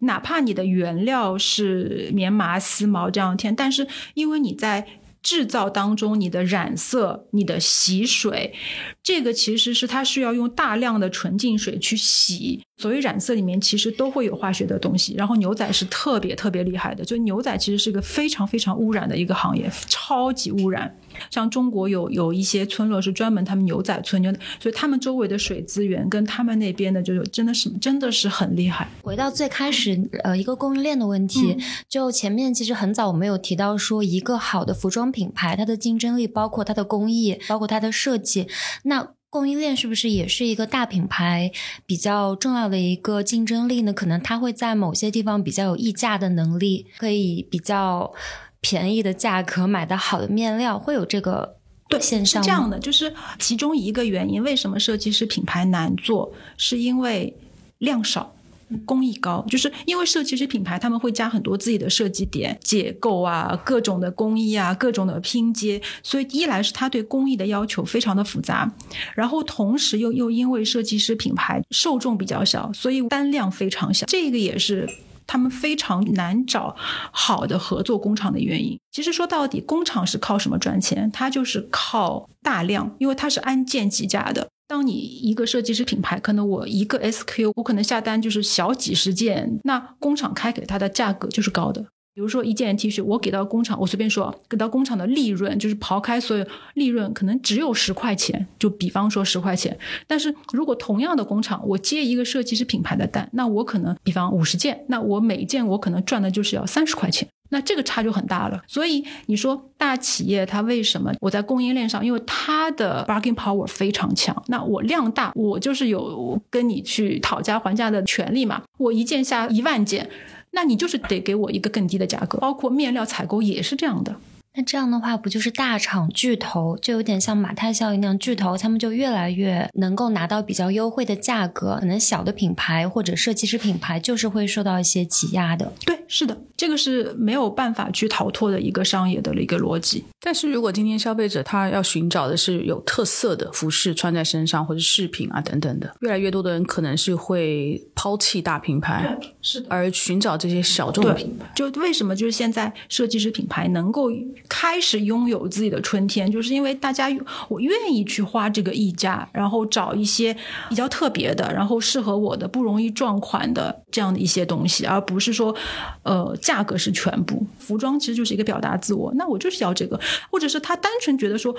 哪怕你的原料是棉麻丝毛这样天，但是因为你在。制造当中，你的染色、你的洗水，这个其实是它需要用大量的纯净水去洗。所以染色里面其实都会有化学的东西。然后牛仔是特别特别厉害的，就牛仔其实是一个非常非常污染的一个行业，超级污染。像中国有有一些村落是专门他们牛仔村，牛所以他们周围的水资源跟他们那边的就真的是真的是很厉害。回到最开始，呃，一个供应链的问题，就前面其实很早我们有提到说，一个好的服装品牌，它的竞争力包括它的工艺，包括它的设计，那。供应链是不是也是一个大品牌比较重要的一个竞争力呢？可能它会在某些地方比较有溢价的能力，可以比较便宜的价格买到好的面料，会有这个对现象。是这样的，就是其中一个原因，为什么设计师品牌难做，是因为量少。工艺高，就是因为设计师品牌他们会加很多自己的设计点、结构啊、各种的工艺啊、各种的拼接，所以一来是他对工艺的要求非常的复杂，然后同时又又因为设计师品牌受众比较小，所以单量非常小，这个也是他们非常难找好的合作工厂的原因。其实说到底，工厂是靠什么赚钱？它就是靠大量，因为它是按件计价的。当你一个设计师品牌，可能我一个 SQ，我可能下单就是小几十件，那工厂开给它的价格就是高的。比如说一件 T 恤，我给到工厂，我随便说，给到工厂的利润就是刨开所有利润，可能只有十块钱。就比方说十块钱，但是如果同样的工厂，我接一个设计师品牌的单，那我可能比方五十件，那我每件我可能赚的就是要三十块钱。那这个差就很大了，所以你说大企业它为什么我在供应链上，因为它的 bargaining power 非常强，那我量大，我就是有跟你去讨价还价的权利嘛，我一件下一万件，那你就是得给我一个更低的价格，包括面料采购也是这样的。那这样的话，不就是大厂巨头，就有点像马太效应那样，巨头他们就越来越能够拿到比较优惠的价格，可能小的品牌或者设计师品牌就是会受到一些挤压的。对，是的，这个是没有办法去逃脱的一个商业的一个逻辑。但是如果今天消费者他要寻找的是有特色的服饰穿在身上或者饰品啊等等的，越来越多的人可能是会抛弃大品牌，是的，而寻找这些小众品牌。就为什么就是现在设计师品牌能够。开始拥有自己的春天，就是因为大家我愿意去花这个溢价，然后找一些比较特别的，然后适合我的、不容易撞款的这样的一些东西，而不是说，呃，价格是全部。服装其实就是一个表达自我，那我就是要这个，或者是他单纯觉得说，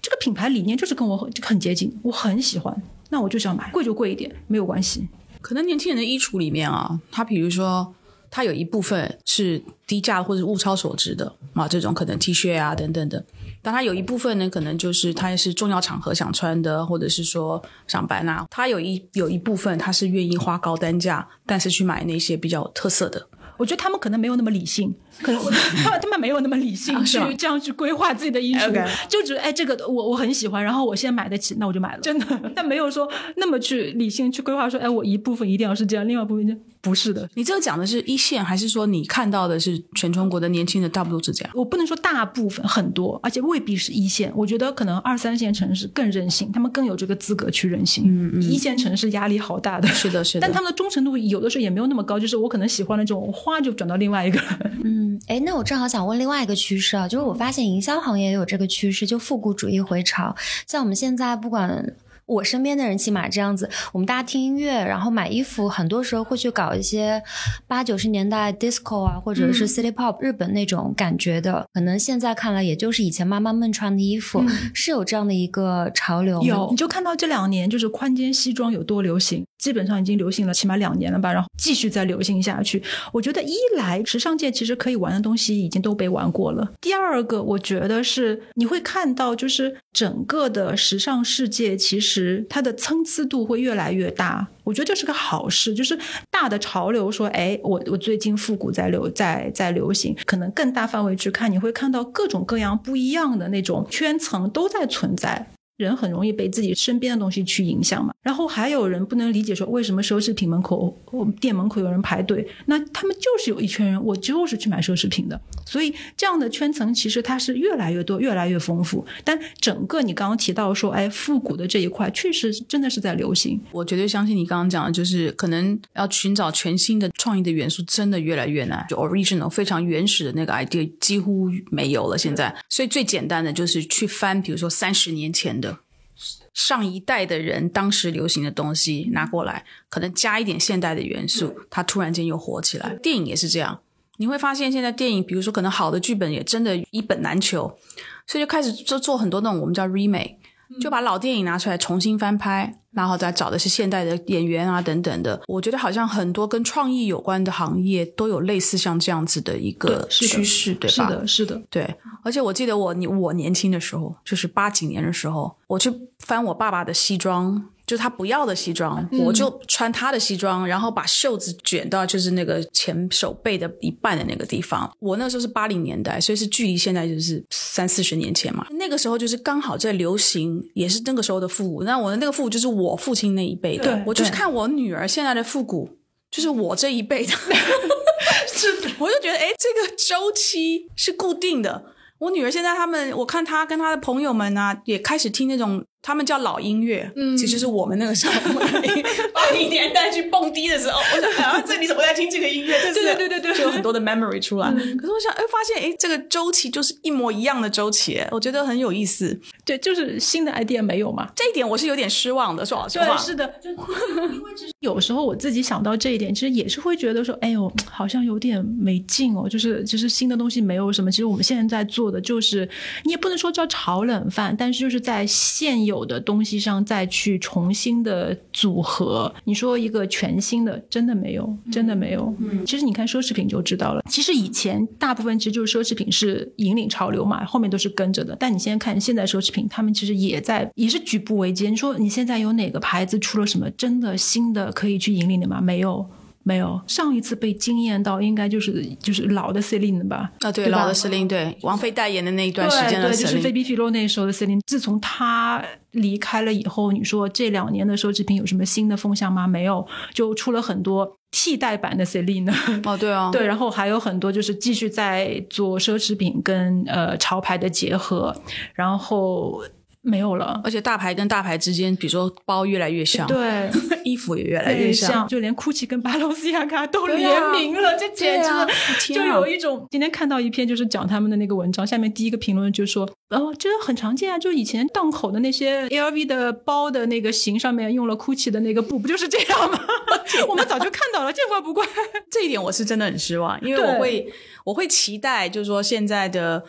这个品牌理念就是跟我很很接近，我很喜欢，那我就是要买，贵就贵一点，没有关系。可能年轻人的衣橱里面啊，他比如说。它有一部分是低价或者物超所值的啊，这种可能 T 恤啊等等的。但它有一部分呢，可能就是它是重要场合想穿的，或者是说上班啊。它有一有一部分，它是愿意花高单价，但是去买那些比较有特色的。我觉得他们可能没有那么理性，可能他们 *laughs* 他们没有那么理性去这样去规划自己的衣橱，就觉得哎，这个我我很喜欢，然后我现在买得起，那我就买了，真的，*laughs* 但没有说那么去理性去规划，说哎，我一部分一定要是这样，另外一部分就不是的。你这个讲的是一线，还是说你看到的是全中国的年轻人大部分都是这样？我不能说大部分很多，而且未必是一线。我觉得可能二三线城市更任性，他们更有这个资格去任性。嗯嗯，一线城市压力好大的，是的，是的。但他们的忠诚度有的时候也没有那么高，就是我可能喜欢的这种花就转到另外一个。嗯，哎，那我正好想问另外一个趋势啊，就是我发现营销行业也有这个趋势，就复古主义回潮。像我们现在不管。我身边的人起码这样子，我们大家听音乐，然后买衣服，很多时候会去搞一些八九十年代 disco 啊，或者是 city pop 日本那种感觉的。可能现在看来，也就是以前妈妈们穿的衣服，是有这样的一个潮流。有，你就看到这两年就是宽肩西装有多流行，基本上已经流行了起码两年了吧，然后继续再流行下去。我觉得一来时尚界其实可以玩的东西已经都被玩过了，第二个我觉得是你会看到就是整个的时尚世界其实。它的参差度会越来越大，我觉得这是个好事。就是大的潮流说，哎，我我最近复古在流在在流行，可能更大范围去看，你会看到各种各样不一样的那种圈层都在存在。人很容易被自己身边的东西去影响嘛，然后还有人不能理解说为什么奢侈品门口、店门口有人排队，那他们就是有一群人，我就是去买奢侈品的，所以这样的圈层其实它是越来越多、越来越丰富。但整个你刚刚提到说，哎，复古的这一块确实真的是在流行。我绝对相信你刚刚讲的，就是可能要寻找全新的创意的元素，真的越来越难。就 original 非常原始的那个 idea 几乎没有了。现在，所以最简单的就是去翻，比如说三十年前的。上一代的人当时流行的东西拿过来，可能加一点现代的元素，它突然间又火起来。电影也是这样，你会发现现在电影，比如说可能好的剧本也真的一本难求，所以就开始做做很多那种我们叫 remake。就把老电影拿出来重新翻拍，然后再找的是现代的演员啊等等的。我觉得好像很多跟创意有关的行业都有类似像这样子的一个趋势，对吧？是的，是的，对。而且我记得我我年轻的时候，就是八几年的时候，我去翻我爸爸的西装。就他不要的西装，我就穿他的西装，然后把袖子卷到就是那个前手背的一半的那个地方。我那时候是八零年代，所以是距离现在就是三四十年前嘛。那个时候就是刚好在流行，也是那个时候的复古。那我的那个复古就是我父亲那一辈的，我就是看我女儿现在的复古，就是我这一辈的，*laughs* 是，我就觉得哎，这个周期是固定的。我女儿现在他们，我看她跟她的朋友们啊，也开始听那种。他们叫老音乐，嗯，其实是我们那个时候八零 *laughs* 年代去蹦迪的时候，我想，啊，这你怎么在听这个音乐？*laughs* 对对对对对，就有很多的 memory 出来。可是我想，哎，发现，哎，这个周期就是一模一样的周期，我觉得很有意思。对，就是新的 idea 没有嘛？这一点我是有点失望的，说老实话。对，是的，就因为其实有时候我自己想到这一点，其实也是会觉得说，哎呦，好像有点没劲哦。就是其实新的东西没有什么，其实我们现在在做的就是，你也不能说叫炒冷饭，但是就是在现有的东西上再去重新的组合。你说一个全新的，真的没有，真的没有。嗯，其实你看奢侈品就知道了。其实以前大部分其实就是奢侈品是引领潮流嘛，后面都是跟着的。但你现在看现在奢侈品，他们其实也在也是举步维艰。你说你现在有哪个牌子出了什么真的新的可以去引领的吗？没有。没有，上一次被惊艳到应该就是就是老的 Celine 吧？啊，对，老的 Celine，对，王菲代言的那一段时间的 Celine，就是菲比皮洛那时候的 Celine。自从她离开了以后，你说这两年的奢侈品有什么新的风向吗？没有，就出了很多替代版的 Celine。哦，对啊，*laughs* 对，然后还有很多就是继续在做奢侈品跟呃潮牌的结合，然后。没有了，而且大牌跟大牌之间，比如说包越来越像，对，*laughs* 衣服也越来越像，就连 GUCCI 跟巴洛斯亚卡都联名了，这简直 *laughs* 就有一种。今天看到一篇就是讲他们的那个文章，下面第一个评论就说：“哦，这很常见啊，就以前档口的那些 LV 的包的那个型上面用了 GUCCI 的那个布，不就是这样吗？*laughs* 我们早就看到了，见怪不怪。这一点我是真的很失望，因为我会我会期待，就是说现在的。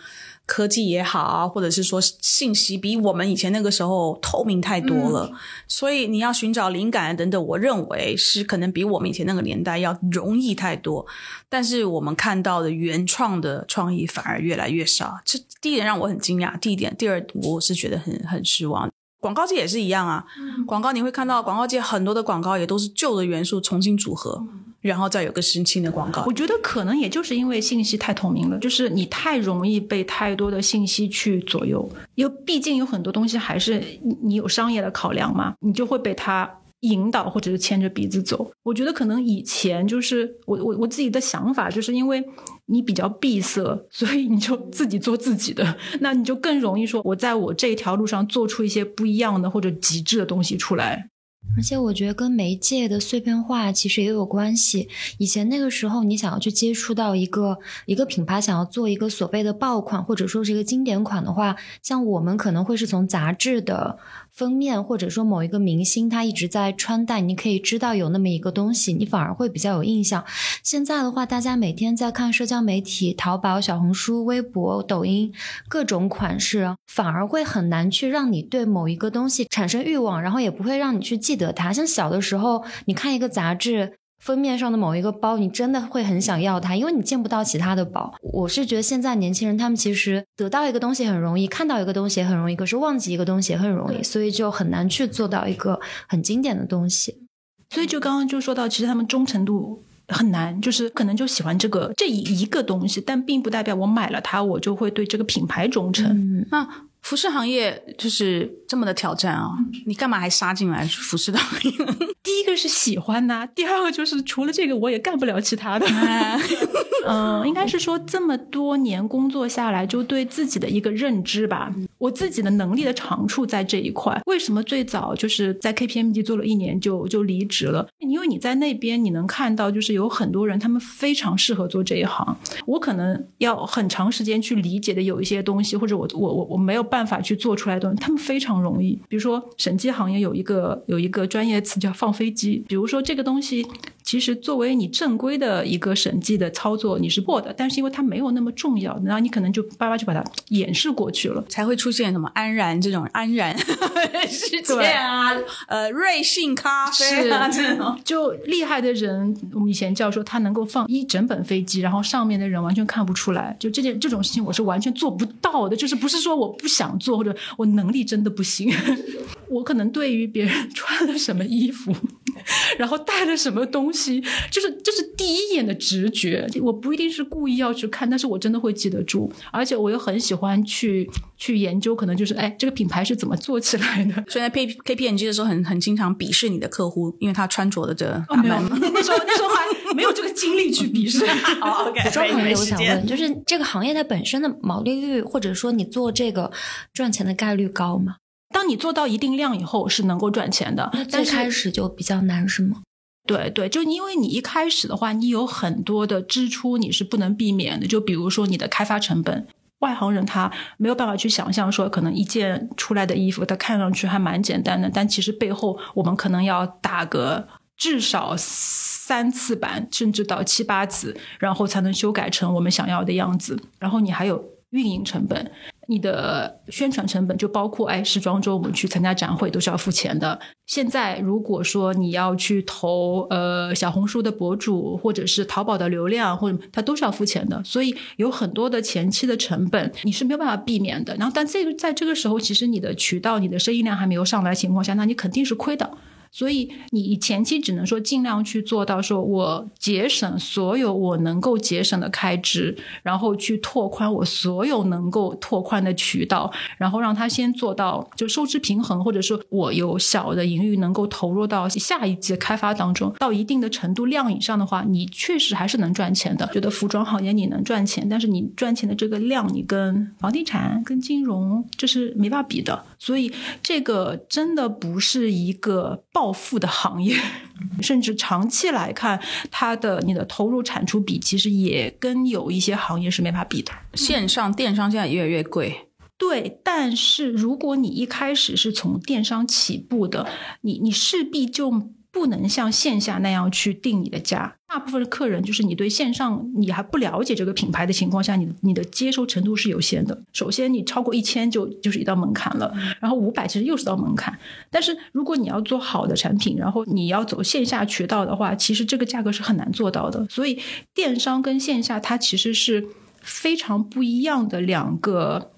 科技也好啊，或者是说信息比我们以前那个时候透明太多了，所以你要寻找灵感等等，我认为是可能比我们以前那个年代要容易太多。但是我们看到的原创的创意反而越来越少，这第一点让我很惊讶。第一点，第二，我是觉得很很失望。广告界也是一样啊，广告你会看到广告界很多的广告也都是旧的元素重新组合。然后再有个新新的广告我。觉得可能也就是因为信息太透明了，就是你太容易被太多的信息去左右，因为毕竟有很多东西还是你有商业的考量嘛，你就会被它引导或者是牵着鼻子走。我觉得可能以前就是我我我自己的想法，就是因为你比较闭塞，所以你就自己做自己的，*laughs* 那你就更容易说我在我这条路上做出一些不一样的或者极致的东西出来。而且我觉得跟媒介的碎片化其实也有关系。以前那个时候，你想要去接触到一个一个品牌，想要做一个所谓的爆款或者说是一个经典款的话，像我们可能会是从杂志的封面，或者说某一个明星他一直在穿戴，你可以知道有那么一个东西，你反而会比较有印象。现在的话，大家每天在看社交媒体、淘宝、小红书、微博、抖音各种款式，反而会很难去让你对某一个东西产生欲望，然后也不会让你去记得它。像小的时候，你看一个杂志。封面上的某一个包，你真的会很想要它，因为你见不到其他的包。我是觉得现在年轻人他们其实得到一个东西很容易，看到一个东西也很容易，可是忘记一个东西也很容易，所以就很难去做到一个很经典的东西。所以就刚刚就说到，其实他们忠诚度很难，就是可能就喜欢这个这一一个东西，但并不代表我买了它，我就会对这个品牌忠诚。嗯，那服饰行业就是这么的挑战啊！你干嘛还杀进来服饰的行业？*laughs* 第一个是喜欢呐、第二个就是除了这个我也干不了其他的。*laughs* 嗯，应该是说这么多年工作下来，就对自己的一个认知吧，我自己的能力的长处在这一块。为什么最早就是在 KPMG 做了一年就就离职了？因为你在那边你能看到，就是有很多人他们非常适合做这一行，我可能要很长时间去理解的有一些东西，或者我我我我没有办办法去做出来的东西，他们非常容易。比如说审计行业有一个有一个专业词叫放飞机，比如说这个东西。其实作为你正规的一个审计的操作，你是过的，但是因为它没有那么重要，然后你可能就叭叭就把它掩饰过去了。才会出现什么安然这种安然 *laughs* 世界啊，呃，瑞幸咖啡啊这种。就厉害的人，我们以前叫说他能够放一整本飞机，然后上面的人完全看不出来。就这件这种事情，我是完全做不到的。就是不是说我不想做，或者我能力真的不行。*laughs* 我可能对于别人穿了什么衣服，然后带了什么东西，就是就是第一眼的直觉，我不一定是故意要去看，但是我真的会记得住。而且我又很喜欢去去研究，可能就是哎，这个品牌是怎么做起来的。所以在 K K P N G 的时候很，很经常鄙视你的客户，因为他穿着的这哦，没有，那时候那时候还没有这个精力去鄙视。*laughs* 好，OK，服装行业我想问，就是这个行业它本身的毛利率，或者说你做这个赚钱的概率高吗？当你做到一定量以后，是能够赚钱的。最但开始就比较难是吗？对对，就因为你一开始的话，你有很多的支出你是不能避免的，就比如说你的开发成本。外行人他没有办法去想象说，可能一件出来的衣服，它看上去还蛮简单的，但其实背后我们可能要打个至少三次版，甚至到七八次，然后才能修改成我们想要的样子。然后你还有运营成本，你的宣传成本就包括哎，时装周我们去参加展会都是要付钱的。现在如果说你要去投呃小红书的博主，或者是淘宝的流量，或者它都是要付钱的，所以有很多的前期的成本你是没有办法避免的。然后，但这个在这个时候，其实你的渠道、你的生意量还没有上来的情况下，那你肯定是亏的。所以你前期只能说尽量去做到，说我节省所有我能够节省的开支，然后去拓宽我所有能够拓宽的渠道，然后让它先做到就收支平衡，或者说我有小的盈余能够投入到下一季开发当中，到一定的程度量以上的话，你确实还是能赚钱的。觉得服装行业你能赚钱，但是你赚钱的这个量，你跟房地产、跟金融这是没法比的。所以这个真的不是一个暴富的行业，甚至长期来看，它的你的投入产出比其实也跟有一些行业是没法比的。线上电商现在越来越贵，对，但是如果你一开始是从电商起步的，你你势必就不能像线下那样去定你的价。大部分的客人就是你对线上你还不了解这个品牌的情况下，你你的接受程度是有限的。首先，你超过一千就就是一道门槛了，然后五百其实又是道门槛。但是如果你要做好的产品，然后你要走线下渠道的话，其实这个价格是很难做到的。所以电商跟线下它其实是非常不一样的两个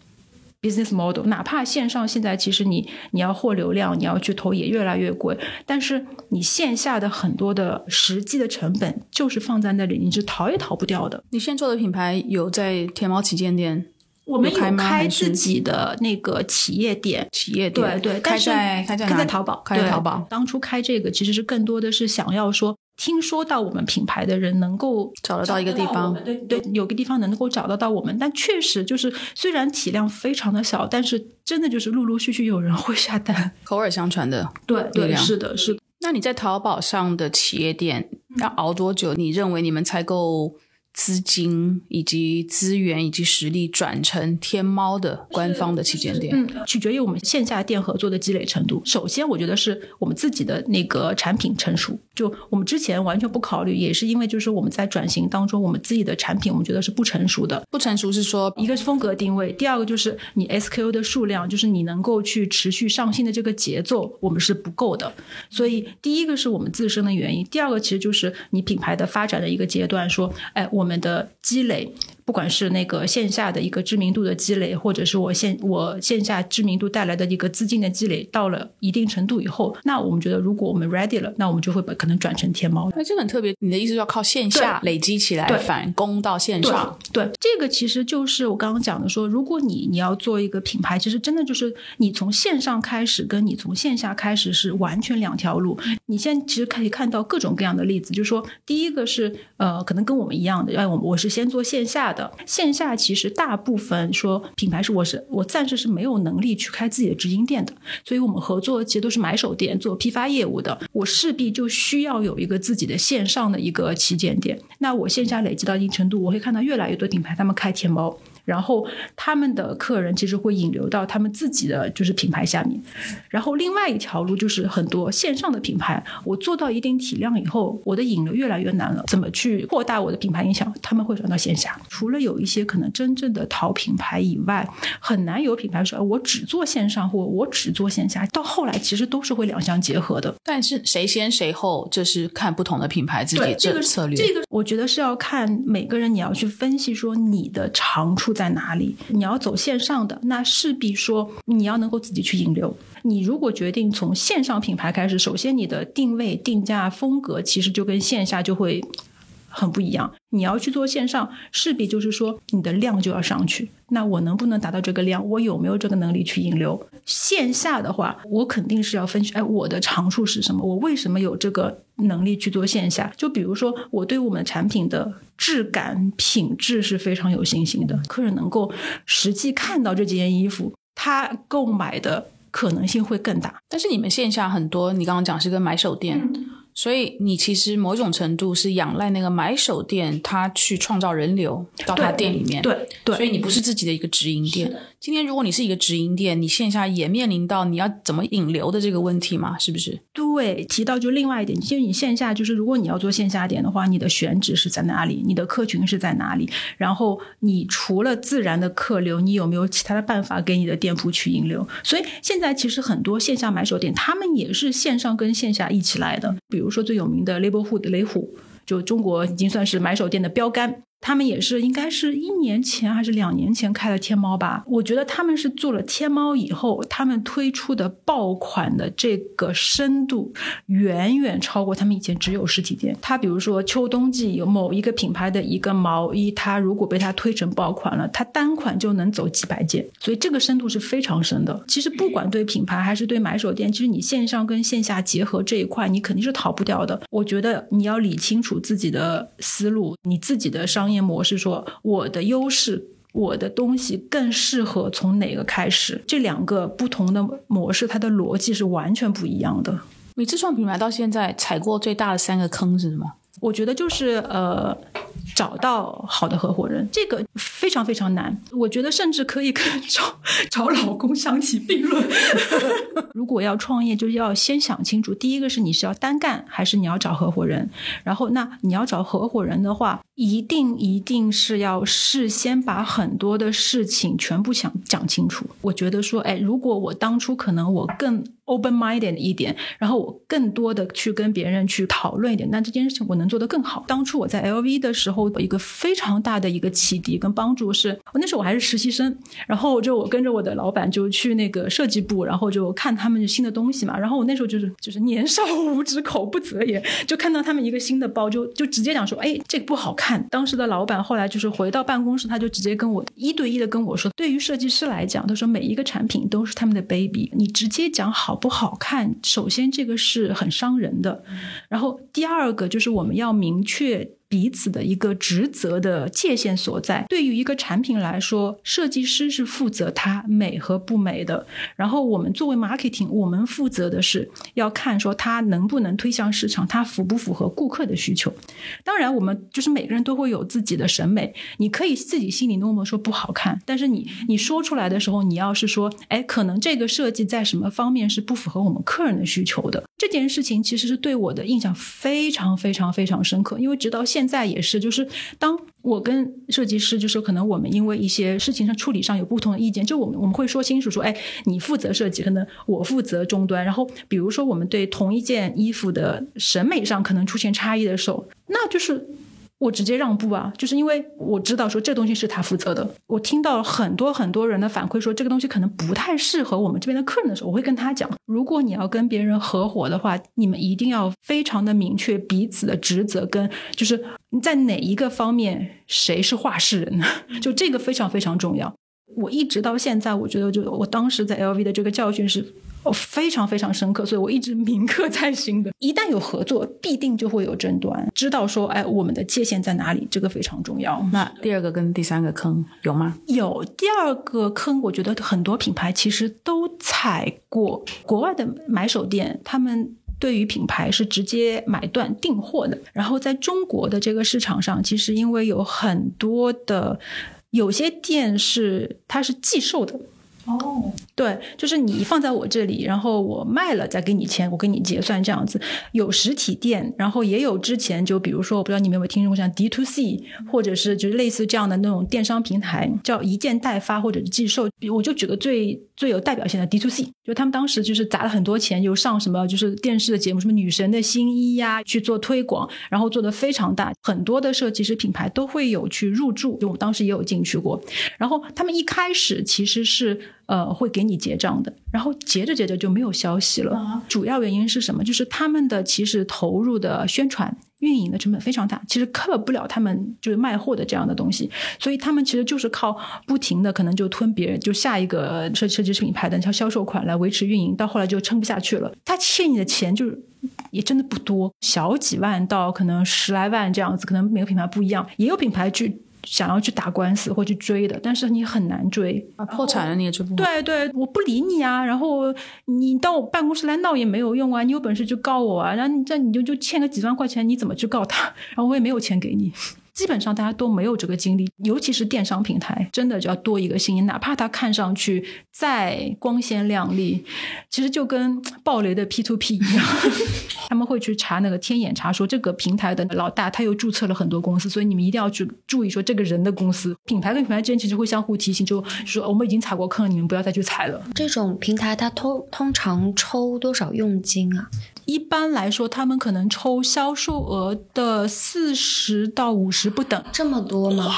business model，哪怕线上现在其实你你要获流量，你要去投也越来越贵，但是你线下的很多的实际的成本就是放在那里，你是逃也逃不掉的。你现在做的品牌有在天猫旗舰店？我们有开自己的那个企业店，企业店，对，开但是在开在开在淘宝，开在对淘宝，当初开这个其实是更多的是想要说，听说到我们品牌的人能够找得到一个地方对对，有个地方能够找得到我们。但确实就是，虽然体量非常的小，但是真的就是陆陆续续有人会下单。口耳相传的。对对，是的，是的。那你在淘宝上的企业店要熬多久？你认为你们才够资金以及资源以及实力转成天猫的官方的旗舰店？嗯，取决于我们线下店合作的积累程度。首先，我觉得是我们自己的那个产品成熟。就我们之前完全不考虑，也是因为就是我们在转型当中，我们自己的产品我们觉得是不成熟的。不成熟是说一个是风格定位，第二个就是你 SKU 的数量，就是你能够去持续上新的这个节奏，我们是不够的。所以第一个是我们自身的原因，第二个其实就是你品牌的发展的一个阶段，说，哎，我我们的积累。不管是那个线下的一个知名度的积累，或者是我线我线下知名度带来的一个资金的积累，到了一定程度以后，那我们觉得如果我们 ready 了，那我们就会把可能转成天猫。那这个很特别，你的意思要靠线下累积起来对反攻到线上？对，这个其实就是我刚刚讲的说，如果你你要做一个品牌，其实真的就是你从线上开始，跟你从线下开始是完全两条路。你现在其实可以看到各种各样的例子，就是说，第一个是呃，可能跟我们一样的，哎，我我是先做线下的，线下其实大部分说品牌是我是我暂时是没有能力去开自己的直营店的，所以我们合作其实都是买手店做批发业务的，我势必就需要有一个自己的线上的一个旗舰店。那我线下累积到一定程度，我会看到越来越多品牌他们开天猫。然后他们的客人其实会引流到他们自己的就是品牌下面，然后另外一条路就是很多线上的品牌，我做到一定体量以后，我的引流越来越难了，怎么去扩大我的品牌影响？他们会转到线下。除了有一些可能真正的淘品牌以外，很难有品牌说，哎我只做线上或我只做线下。到后来其实都是会两相结合的。但是谁先谁后，这是看不同的品牌自己对，这个这策略。这个我觉得是要看每个人，你要去分析说你的长处在在哪里。你要走线上的，那势必说你要能够自己去引流。你如果决定从线上品牌开始，首先你的定位、定价、风格其实就跟线下就会很不一样。你要去做线上，势必就是说你的量就要上去。那我能不能达到这个量？我有没有这个能力去引流？线下的话，我肯定是要分析，哎，我的长处是什么？我为什么有这个能力去做线下？就比如说，我对我们产品的质感、品质是非常有信心的，客人能够实际看到这几件衣服，他购买的可能性会更大。但是你们线下很多，你刚刚讲是跟买手店，所以你其实某种程度是仰赖那个买手店，他去创造人流到他店里面。对对，所以你不是自己的一个直营店。今天如果你是一个直营店，你线下也面临到你要怎么引流的这个问题嘛？是不是？对，提到就另外一点，其实你线下就是，如果你要做线下店的话，你的选址是在哪里？你的客群是在哪里？然后你除了自然的客流，你有没有其他的办法给你的店铺去引流？所以现在其实很多线下买手店，他们也是线上跟线下一起来的。比比如说最有名的雷波户的雷虎，就中国已经算是买手店的标杆。他们也是应该是一年前还是两年前开的天猫吧？我觉得他们是做了天猫以后，他们推出的爆款的这个深度远远超过他们以前只有实体店。他比如说秋冬季有某一个品牌的一个毛衣，它如果被它推成爆款了，它单款就能走几百件，所以这个深度是非常深的。其实不管对品牌还是对买手店，其实你线上跟线下结合这一块，你肯定是逃不掉的。我觉得你要理清楚自己的思路，你自己的商模式，说我的优势。我的东西更适合从哪个开始？这两个不同的模式，它的逻辑是完全不一样的。你自创品牌到现在踩过最大的三个坑是什么？我觉得就是呃，找到好的合伙人，这个非常非常难。我觉得甚至可以跟找找老公相提并论。*laughs* 如果要创业，就是要先想清楚，第一个是你是要单干，还是你要找合伙人。然后，那你要找合伙人的话，一定一定是要事先把很多的事情全部想讲清楚。我觉得说，哎，如果我当初可能我更 open minded 一点，然后我更多的去跟别人去讨论一点，那这件事情我能做得更好。当初我在 LV 的时候，一个非常大的一个启迪跟帮助是，那时候我还是实习生，然后就我跟着我的老板就去那个设计部，然后就看他们新的东西嘛。然后我那时候就是就是年少无知，口不择言，就看到他们一个新的包，就就直接讲说，哎，这个不好看。当时的老板后来就是回到办公室，他就直接跟我一对一的跟我说，对于设计师来讲，他说每一个产品都是他们的 baby，你直接讲好。不好看，首先这个是很伤人的，然后第二个就是我们要明确。彼此的一个职责的界限所在。对于一个产品来说，设计师是负责它美和不美的。然后我们作为 marketing，我们负责的是要看说它能不能推向市场，它符不符合顾客的需求。当然，我们就是每个人都会有自己的审美，你可以自己心里默默说不好看，但是你你说出来的时候，你要是说，哎，可能这个设计在什么方面是不符合我们客人的需求的，这件事情其实是对我的印象非常非常非常深刻，因为直到现。现在也是，就是当我跟设计师，就是可能我们因为一些事情上处理上有不同的意见，就我们我们会说清楚，说，哎，你负责设计，可能我负责终端。然后，比如说我们对同一件衣服的审美上可能出现差异的时候，那就是。我直接让步啊，就是因为我知道说这东西是他负责的。我听到很多很多人的反馈，说这个东西可能不太适合我们这边的客人的时候，我会跟他讲：如果你要跟别人合伙的话，你们一定要非常的明确彼此的职责，跟就是在哪一个方面谁是话事人，*laughs* 就这个非常非常重要。我一直到现在，我觉得就我当时在 LV 的这个教训是。哦，非常非常深刻，所以我一直铭刻在心的。一旦有合作，必定就会有争端。知道说，哎，我们的界限在哪里，这个非常重要。那第二个跟第三个坑有吗？有第二个坑，我觉得很多品牌其实都踩过。国外的买手店，他们对于品牌是直接买断订货的。然后在中国的这个市场上，其实因为有很多的，有些店是它是寄售的。哦，对，就是你放在我这里，然后我卖了再给你钱，我给你结算这样子。有实体店，然后也有之前就比如说，我不知道你们有没有听说过像 D to C，或者是就是类似这样的那种电商平台，叫一件代发或者是寄售。我就举个最最有代表性的 D to C，就他们当时就是砸了很多钱，就上什么就是电视的节目，什么女神的新衣呀，去做推广，然后做的非常大，很多的设计师品牌都会有去入驻，就我当时也有进去过。然后他们一开始其实是。呃，会给你结账的，然后结着结着就没有消息了。主要原因是什么？就是他们的其实投入的宣传、运营的成本非常大，其实 cover 不了他们就是卖货的这样的东西，所以他们其实就是靠不停的可能就吞别人，就下一个设设计师品牌的销销售款来维持运营，到后来就撑不下去了。他欠你的钱就是也真的不多，小几万到可能十来万这样子，可能每个品牌不一样，也有品牌去。想要去打官司或去追的，但是你很难追啊，破产了你也追不。对对，我不理你啊，然后你到我办公室来闹也没有用啊，你有本事就告我啊，然后你这你就就欠个几万块钱，你怎么去告他？*laughs* 然后我也没有钱给你。基本上大家都没有这个精力，尤其是电商平台，真的就要多一个心，哪怕它看上去再光鲜亮丽，其实就跟暴雷的 P to P 一样，*laughs* 他们会去查那个天眼查，说这个平台的老大他又注册了很多公司，所以你们一定要去注意说这个人的公司，品牌跟品牌之间其实会相互提醒，就说我们已经踩过坑，你们不要再去踩了。这种平台它通通常抽多少佣金啊？一般来说，他们可能抽销售额的四十到五十不等，这么多吗？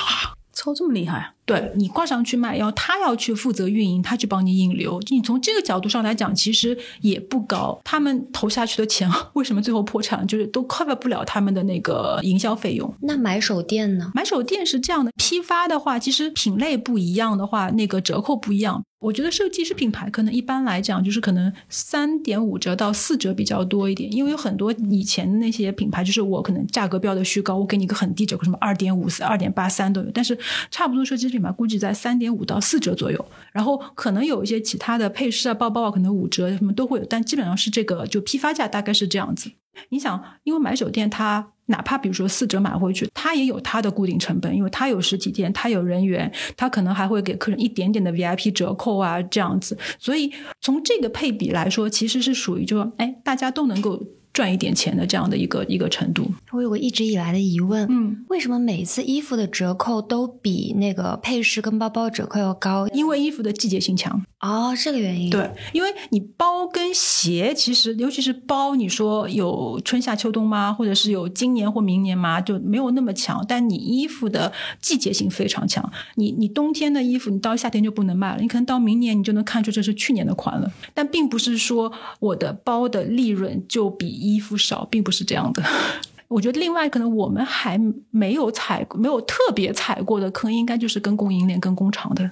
抽这么厉害？对你挂上去卖，要他要去负责运营，他去帮你引流。你从这个角度上来讲，其实也不高。他们投下去的钱，为什么最后破产？就是都 cover 不了他们的那个营销费用。那买手店呢？买手店是这样的，批发的话，其实品类不一样的话，那个折扣不一样。我觉得设计师品牌可能一般来讲就是可能三点五折到四折比较多一点，因为有很多以前那些品牌，就是我可能价格标的虚高，我给你一个很低折扣，什么二点五四、二点八三都有，但是差不多设计师品牌估计在三点五到四折左右，然后可能有一些其他的配饰啊、包包啊，可能五折什么都会有，但基本上是这个就批发价大概是这样子。你想，因为买手店它。哪怕比如说四折买回去，它也有它的固定成本，因为它有实体店，它有人员，它可能还会给客人一点点的 VIP 折扣啊，这样子。所以从这个配比来说，其实是属于就说，哎，大家都能够赚一点钱的这样的一个一个程度。我有个一直以来的疑问，嗯，为什么每一次衣服的折扣都比那个配饰跟包包折扣要高？因为衣服的季节性强。哦，这个原因。对，因为你包跟鞋，其实尤其是包，你说有春夏秋冬吗？或者是有今年或明年吗？就没有那么强。但你衣服的季节性非常强。你你冬天的衣服，你到夏天就不能卖了。你可能到明年，你就能看出这是去年的款了。但并不是说我的包的利润就比衣服少，并不是这样的。*laughs* 我觉得另外可能我们还没有踩没有特别踩过的坑，应该就是跟供应链、跟工厂的。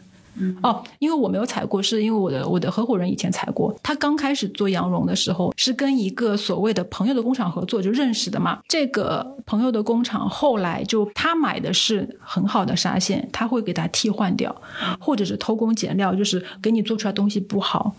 哦，因为我没有踩过，是因为我的我的合伙人以前踩过。他刚开始做羊绒的时候，是跟一个所谓的朋友的工厂合作，就认识的嘛。这个朋友的工厂后来就他买的是很好的纱线，他会给他替换掉，或者是偷工减料，就是给你做出来东西不好。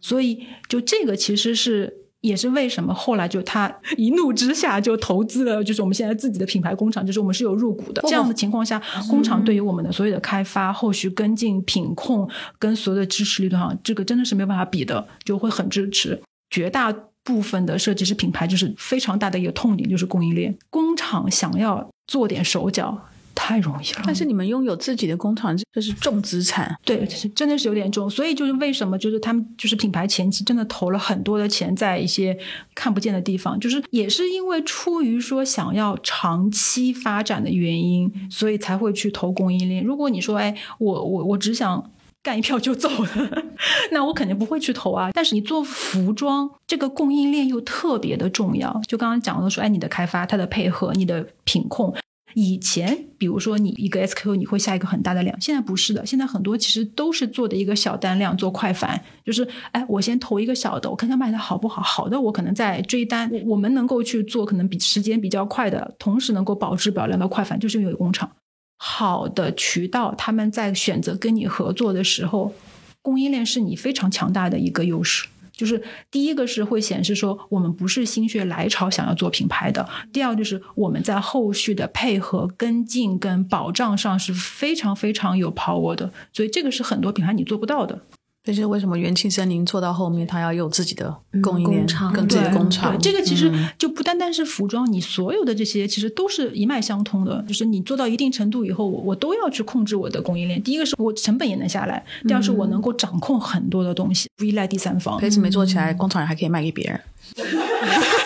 所以就这个其实是。也是为什么后来就他一怒之下就投资了，就是我们现在自己的品牌工厂，就是我们是有入股的。这样的情况下，工厂对于我们的所有的开发、后续跟进、品控跟所有的支持力度上，这个真的是没有办法比的，就会很支持。绝大部分的设计师品牌就是非常大的一个痛点，就是供应链工厂想要做点手脚。太容易了，但是你们拥有自己的工厂，这是重资产，对，真的是有点重。所以就是为什么，就是他们就是品牌前期真的投了很多的钱在一些看不见的地方，就是也是因为出于说想要长期发展的原因，所以才会去投供应链。如果你说，哎，我我我只想干一票就走了，*laughs* 那我肯定不会去投啊。但是你做服装，这个供应链又特别的重要。就刚刚讲的说，哎，你的开发、它的配合、你的品控。以前，比如说你一个 SKU 你会下一个很大的量，现在不是的，现在很多其实都是做的一个小单量，做快反，就是哎，我先投一个小的，我看它卖的好不好，好的我可能再追单。我们能够去做可能比时间比较快的，同时能够保质保量的快反，就是因为有工厂好的渠道，他们在选择跟你合作的时候，供应链是你非常强大的一个优势。就是第一个是会显示说我们不是心血来潮想要做品牌的，第二就是我们在后续的配合跟进跟保障上是非常非常有 power 的，所以这个是很多品牌你做不到的。这就是为什么元气森林做到后面，它要有自己的供应链、跟自己的工厂。这个其实就不单单是服装，你所有的这些其实都是一脉相通的。就是你做到一定程度以后，我我都要去控制我的供应链。第一个是我成本也能下来，第二是我能够掌控很多的东西，不依赖第三方。杯子没做起来，工厂还可以卖给别人。*laughs*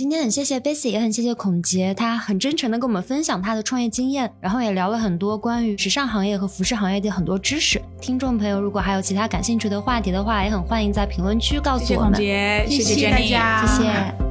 今天很谢谢 Bessy，也很谢谢孔杰，他很真诚的跟我们分享他的创业经验，然后也聊了很多关于时尚行业和服饰行业的很多知识。听众朋友，如果还有其他感兴趣的话题的话，也很欢迎在评论区告诉我们。谢谢孔杰，谢谢大家，谢谢。